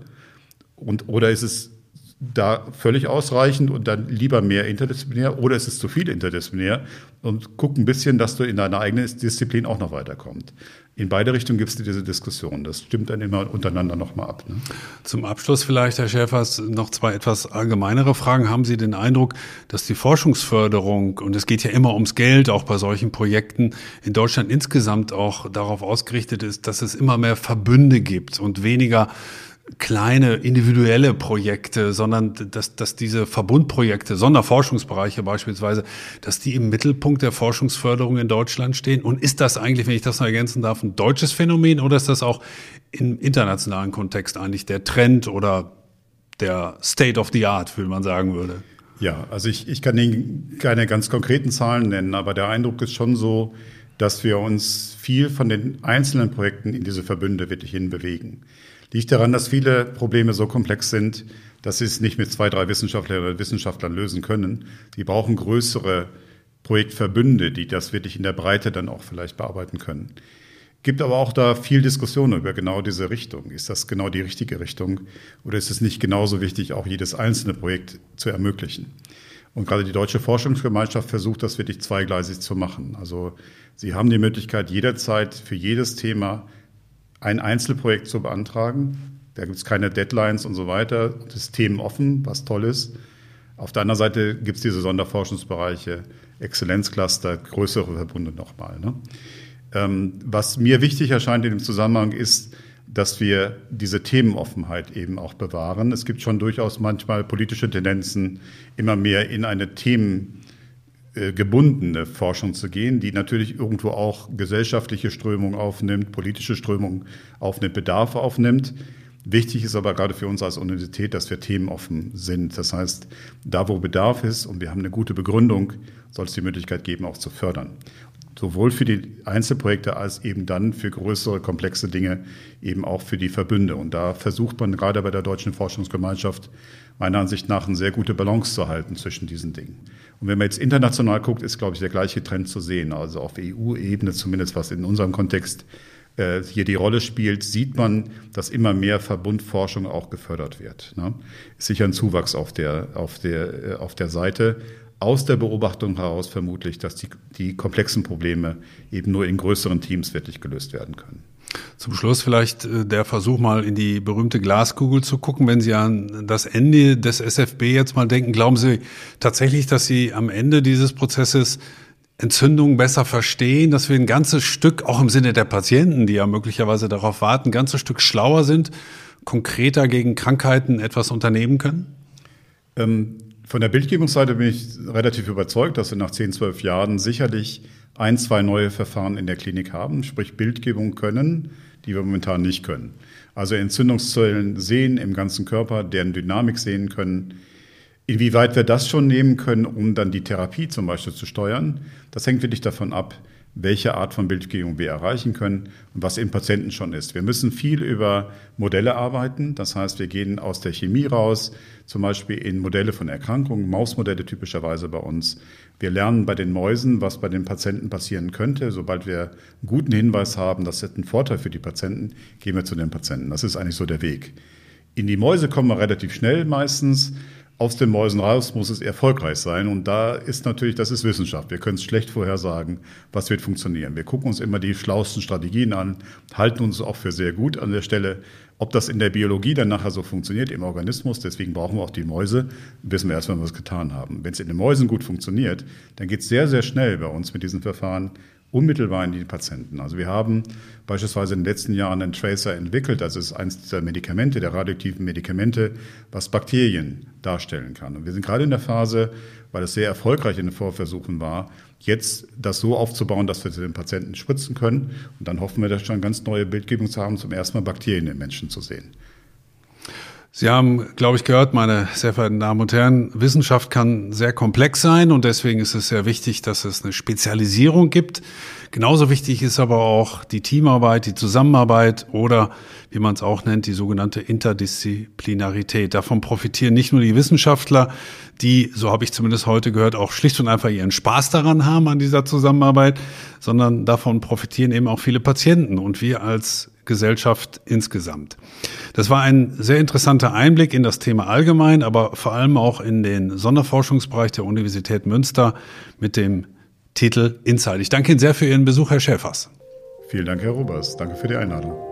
Und, oder ist es da völlig ausreichend und dann lieber mehr interdisziplinär oder ist es zu viel interdisziplinär und guck ein bisschen, dass du in deiner eigenen Disziplin auch noch weiterkommst. In beide Richtungen gibt es diese Diskussion. Das stimmt dann immer untereinander nochmal ab. Ne? Zum Abschluss vielleicht, Herr Schäfers, noch zwei etwas allgemeinere Fragen. Haben Sie den Eindruck, dass die Forschungsförderung, und es geht ja immer ums Geld, auch bei solchen Projekten, in Deutschland insgesamt auch darauf ausgerichtet ist, dass es immer mehr Verbünde gibt und weniger kleine individuelle Projekte, sondern dass, dass diese Verbundprojekte, Sonderforschungsbereiche beispielsweise, dass die im Mittelpunkt der Forschungsförderung in Deutschland stehen. Und ist das eigentlich, wenn ich das noch ergänzen darf, ein deutsches Phänomen oder ist das auch im internationalen Kontext eigentlich der Trend oder der State of the Art, wie man sagen würde? Ja, also ich, ich kann Ihnen keine ganz konkreten Zahlen nennen, aber der Eindruck ist schon so, dass wir uns viel von den einzelnen Projekten in diese Verbünde wirklich hinbewegen liegt daran, dass viele Probleme so komplex sind, dass sie es nicht mit zwei, drei Wissenschaftlerinnen oder Wissenschaftlern lösen können. Sie brauchen größere Projektverbünde, die das wirklich in der Breite dann auch vielleicht bearbeiten können. Gibt aber auch da viel Diskussion über genau diese Richtung. Ist das genau die richtige Richtung oder ist es nicht genauso wichtig, auch jedes einzelne Projekt zu ermöglichen? Und gerade die Deutsche Forschungsgemeinschaft versucht das wirklich zweigleisig zu machen. Also Sie haben die Möglichkeit, jederzeit für jedes Thema ein Einzelprojekt zu beantragen. Da gibt es keine Deadlines und so weiter. Das ist themenoffen, was toll ist. Auf der anderen Seite gibt es diese Sonderforschungsbereiche, Exzellenzcluster, größere Verbunde nochmal. Ne? Ähm, was mir wichtig erscheint in dem Zusammenhang ist, dass wir diese Themenoffenheit eben auch bewahren. Es gibt schon durchaus manchmal politische Tendenzen, immer mehr in eine Themen gebundene Forschung zu gehen, die natürlich irgendwo auch gesellschaftliche Strömungen aufnimmt, politische Strömungen aufnimmt, Bedarfe aufnimmt. Wichtig ist aber gerade für uns als Universität, dass wir themenoffen sind. Das heißt, da wo Bedarf ist und wir haben eine gute Begründung, soll es die Möglichkeit geben, auch zu fördern. Sowohl für die Einzelprojekte als eben dann für größere, komplexe Dinge, eben auch für die Verbünde. Und da versucht man gerade bei der Deutschen Forschungsgemeinschaft meiner Ansicht nach eine sehr gute Balance zu halten zwischen diesen Dingen. Und wenn man jetzt international guckt, ist, glaube ich, der gleiche Trend zu sehen. Also auf EU-Ebene zumindest, was in unserem Kontext äh, hier die Rolle spielt, sieht man, dass immer mehr Verbundforschung auch gefördert wird. Ne? Ist sicher ein Zuwachs auf der, auf der, äh, auf der Seite. Aus der Beobachtung heraus vermutlich, dass die, die komplexen Probleme eben nur in größeren Teams wirklich gelöst werden können. Zum Schluss vielleicht äh, der Versuch, mal in die berühmte Glaskugel zu gucken. Wenn Sie an das Ende des SFB jetzt mal denken, glauben Sie tatsächlich, dass Sie am Ende dieses Prozesses Entzündungen besser verstehen, dass wir ein ganzes Stück, auch im Sinne der Patienten, die ja möglicherweise darauf warten, ein ganzes Stück schlauer sind, konkreter gegen Krankheiten etwas unternehmen können? Ähm, von der Bildgebungsseite bin ich relativ überzeugt, dass wir nach 10, 12 Jahren sicherlich ein, zwei neue Verfahren in der Klinik haben, sprich Bildgebung können, die wir momentan nicht können. Also Entzündungszellen sehen im ganzen Körper, deren Dynamik sehen können. Inwieweit wir das schon nehmen können, um dann die Therapie zum Beispiel zu steuern, das hängt wirklich davon ab, welche Art von Bildgebung wir erreichen können und was im Patienten schon ist. Wir müssen viel über Modelle arbeiten. Das heißt, wir gehen aus der Chemie raus, zum Beispiel in Modelle von Erkrankungen, Mausmodelle typischerweise bei uns. Wir lernen bei den Mäusen, was bei den Patienten passieren könnte. Sobald wir einen guten Hinweis haben, das ist ein Vorteil für die Patienten, gehen wir zu den Patienten. Das ist eigentlich so der Weg. In die Mäuse kommen wir relativ schnell meistens. Aus den Mäusen raus muss es erfolgreich sein. Und da ist natürlich, das ist Wissenschaft. Wir können es schlecht vorhersagen, was wird funktionieren. Wir gucken uns immer die schlauesten Strategien an, halten uns auch für sehr gut an der Stelle. Ob das in der Biologie dann nachher so funktioniert, im Organismus, deswegen brauchen wir auch die Mäuse, wissen wir erst, wenn wir es getan haben. Wenn es in den Mäusen gut funktioniert, dann geht es sehr, sehr schnell bei uns mit diesen Verfahren unmittelbar in die Patienten. Also wir haben beispielsweise in den letzten Jahren einen Tracer entwickelt, das ist eines dieser Medikamente, der radioaktiven Medikamente, was Bakterien darstellen kann. Und wir sind gerade in der Phase, weil es sehr erfolgreich in den Vorversuchen war, jetzt das so aufzubauen, dass wir den Patienten spritzen können. Und dann hoffen wir, dass schon ganz neue Bildgebung zu haben, zum ersten Mal Bakterien im Menschen zu sehen. Sie haben, glaube ich, gehört, meine sehr verehrten Damen und Herren, Wissenschaft kann sehr komplex sein und deswegen ist es sehr wichtig, dass es eine Spezialisierung gibt. Genauso wichtig ist aber auch die Teamarbeit, die Zusammenarbeit oder, wie man es auch nennt, die sogenannte Interdisziplinarität. Davon profitieren nicht nur die Wissenschaftler, die, so habe ich zumindest heute gehört, auch schlicht und einfach ihren Spaß daran haben an dieser Zusammenarbeit, sondern davon profitieren eben auch viele Patienten und wir als Gesellschaft insgesamt. Das war ein sehr interessanter Einblick in das Thema allgemein, aber vor allem auch in den Sonderforschungsbereich der Universität Münster mit dem Titel Insight. Ich danke Ihnen sehr für Ihren Besuch, Herr Schäfers. Vielen Dank, Herr Robers. Danke für die Einladung.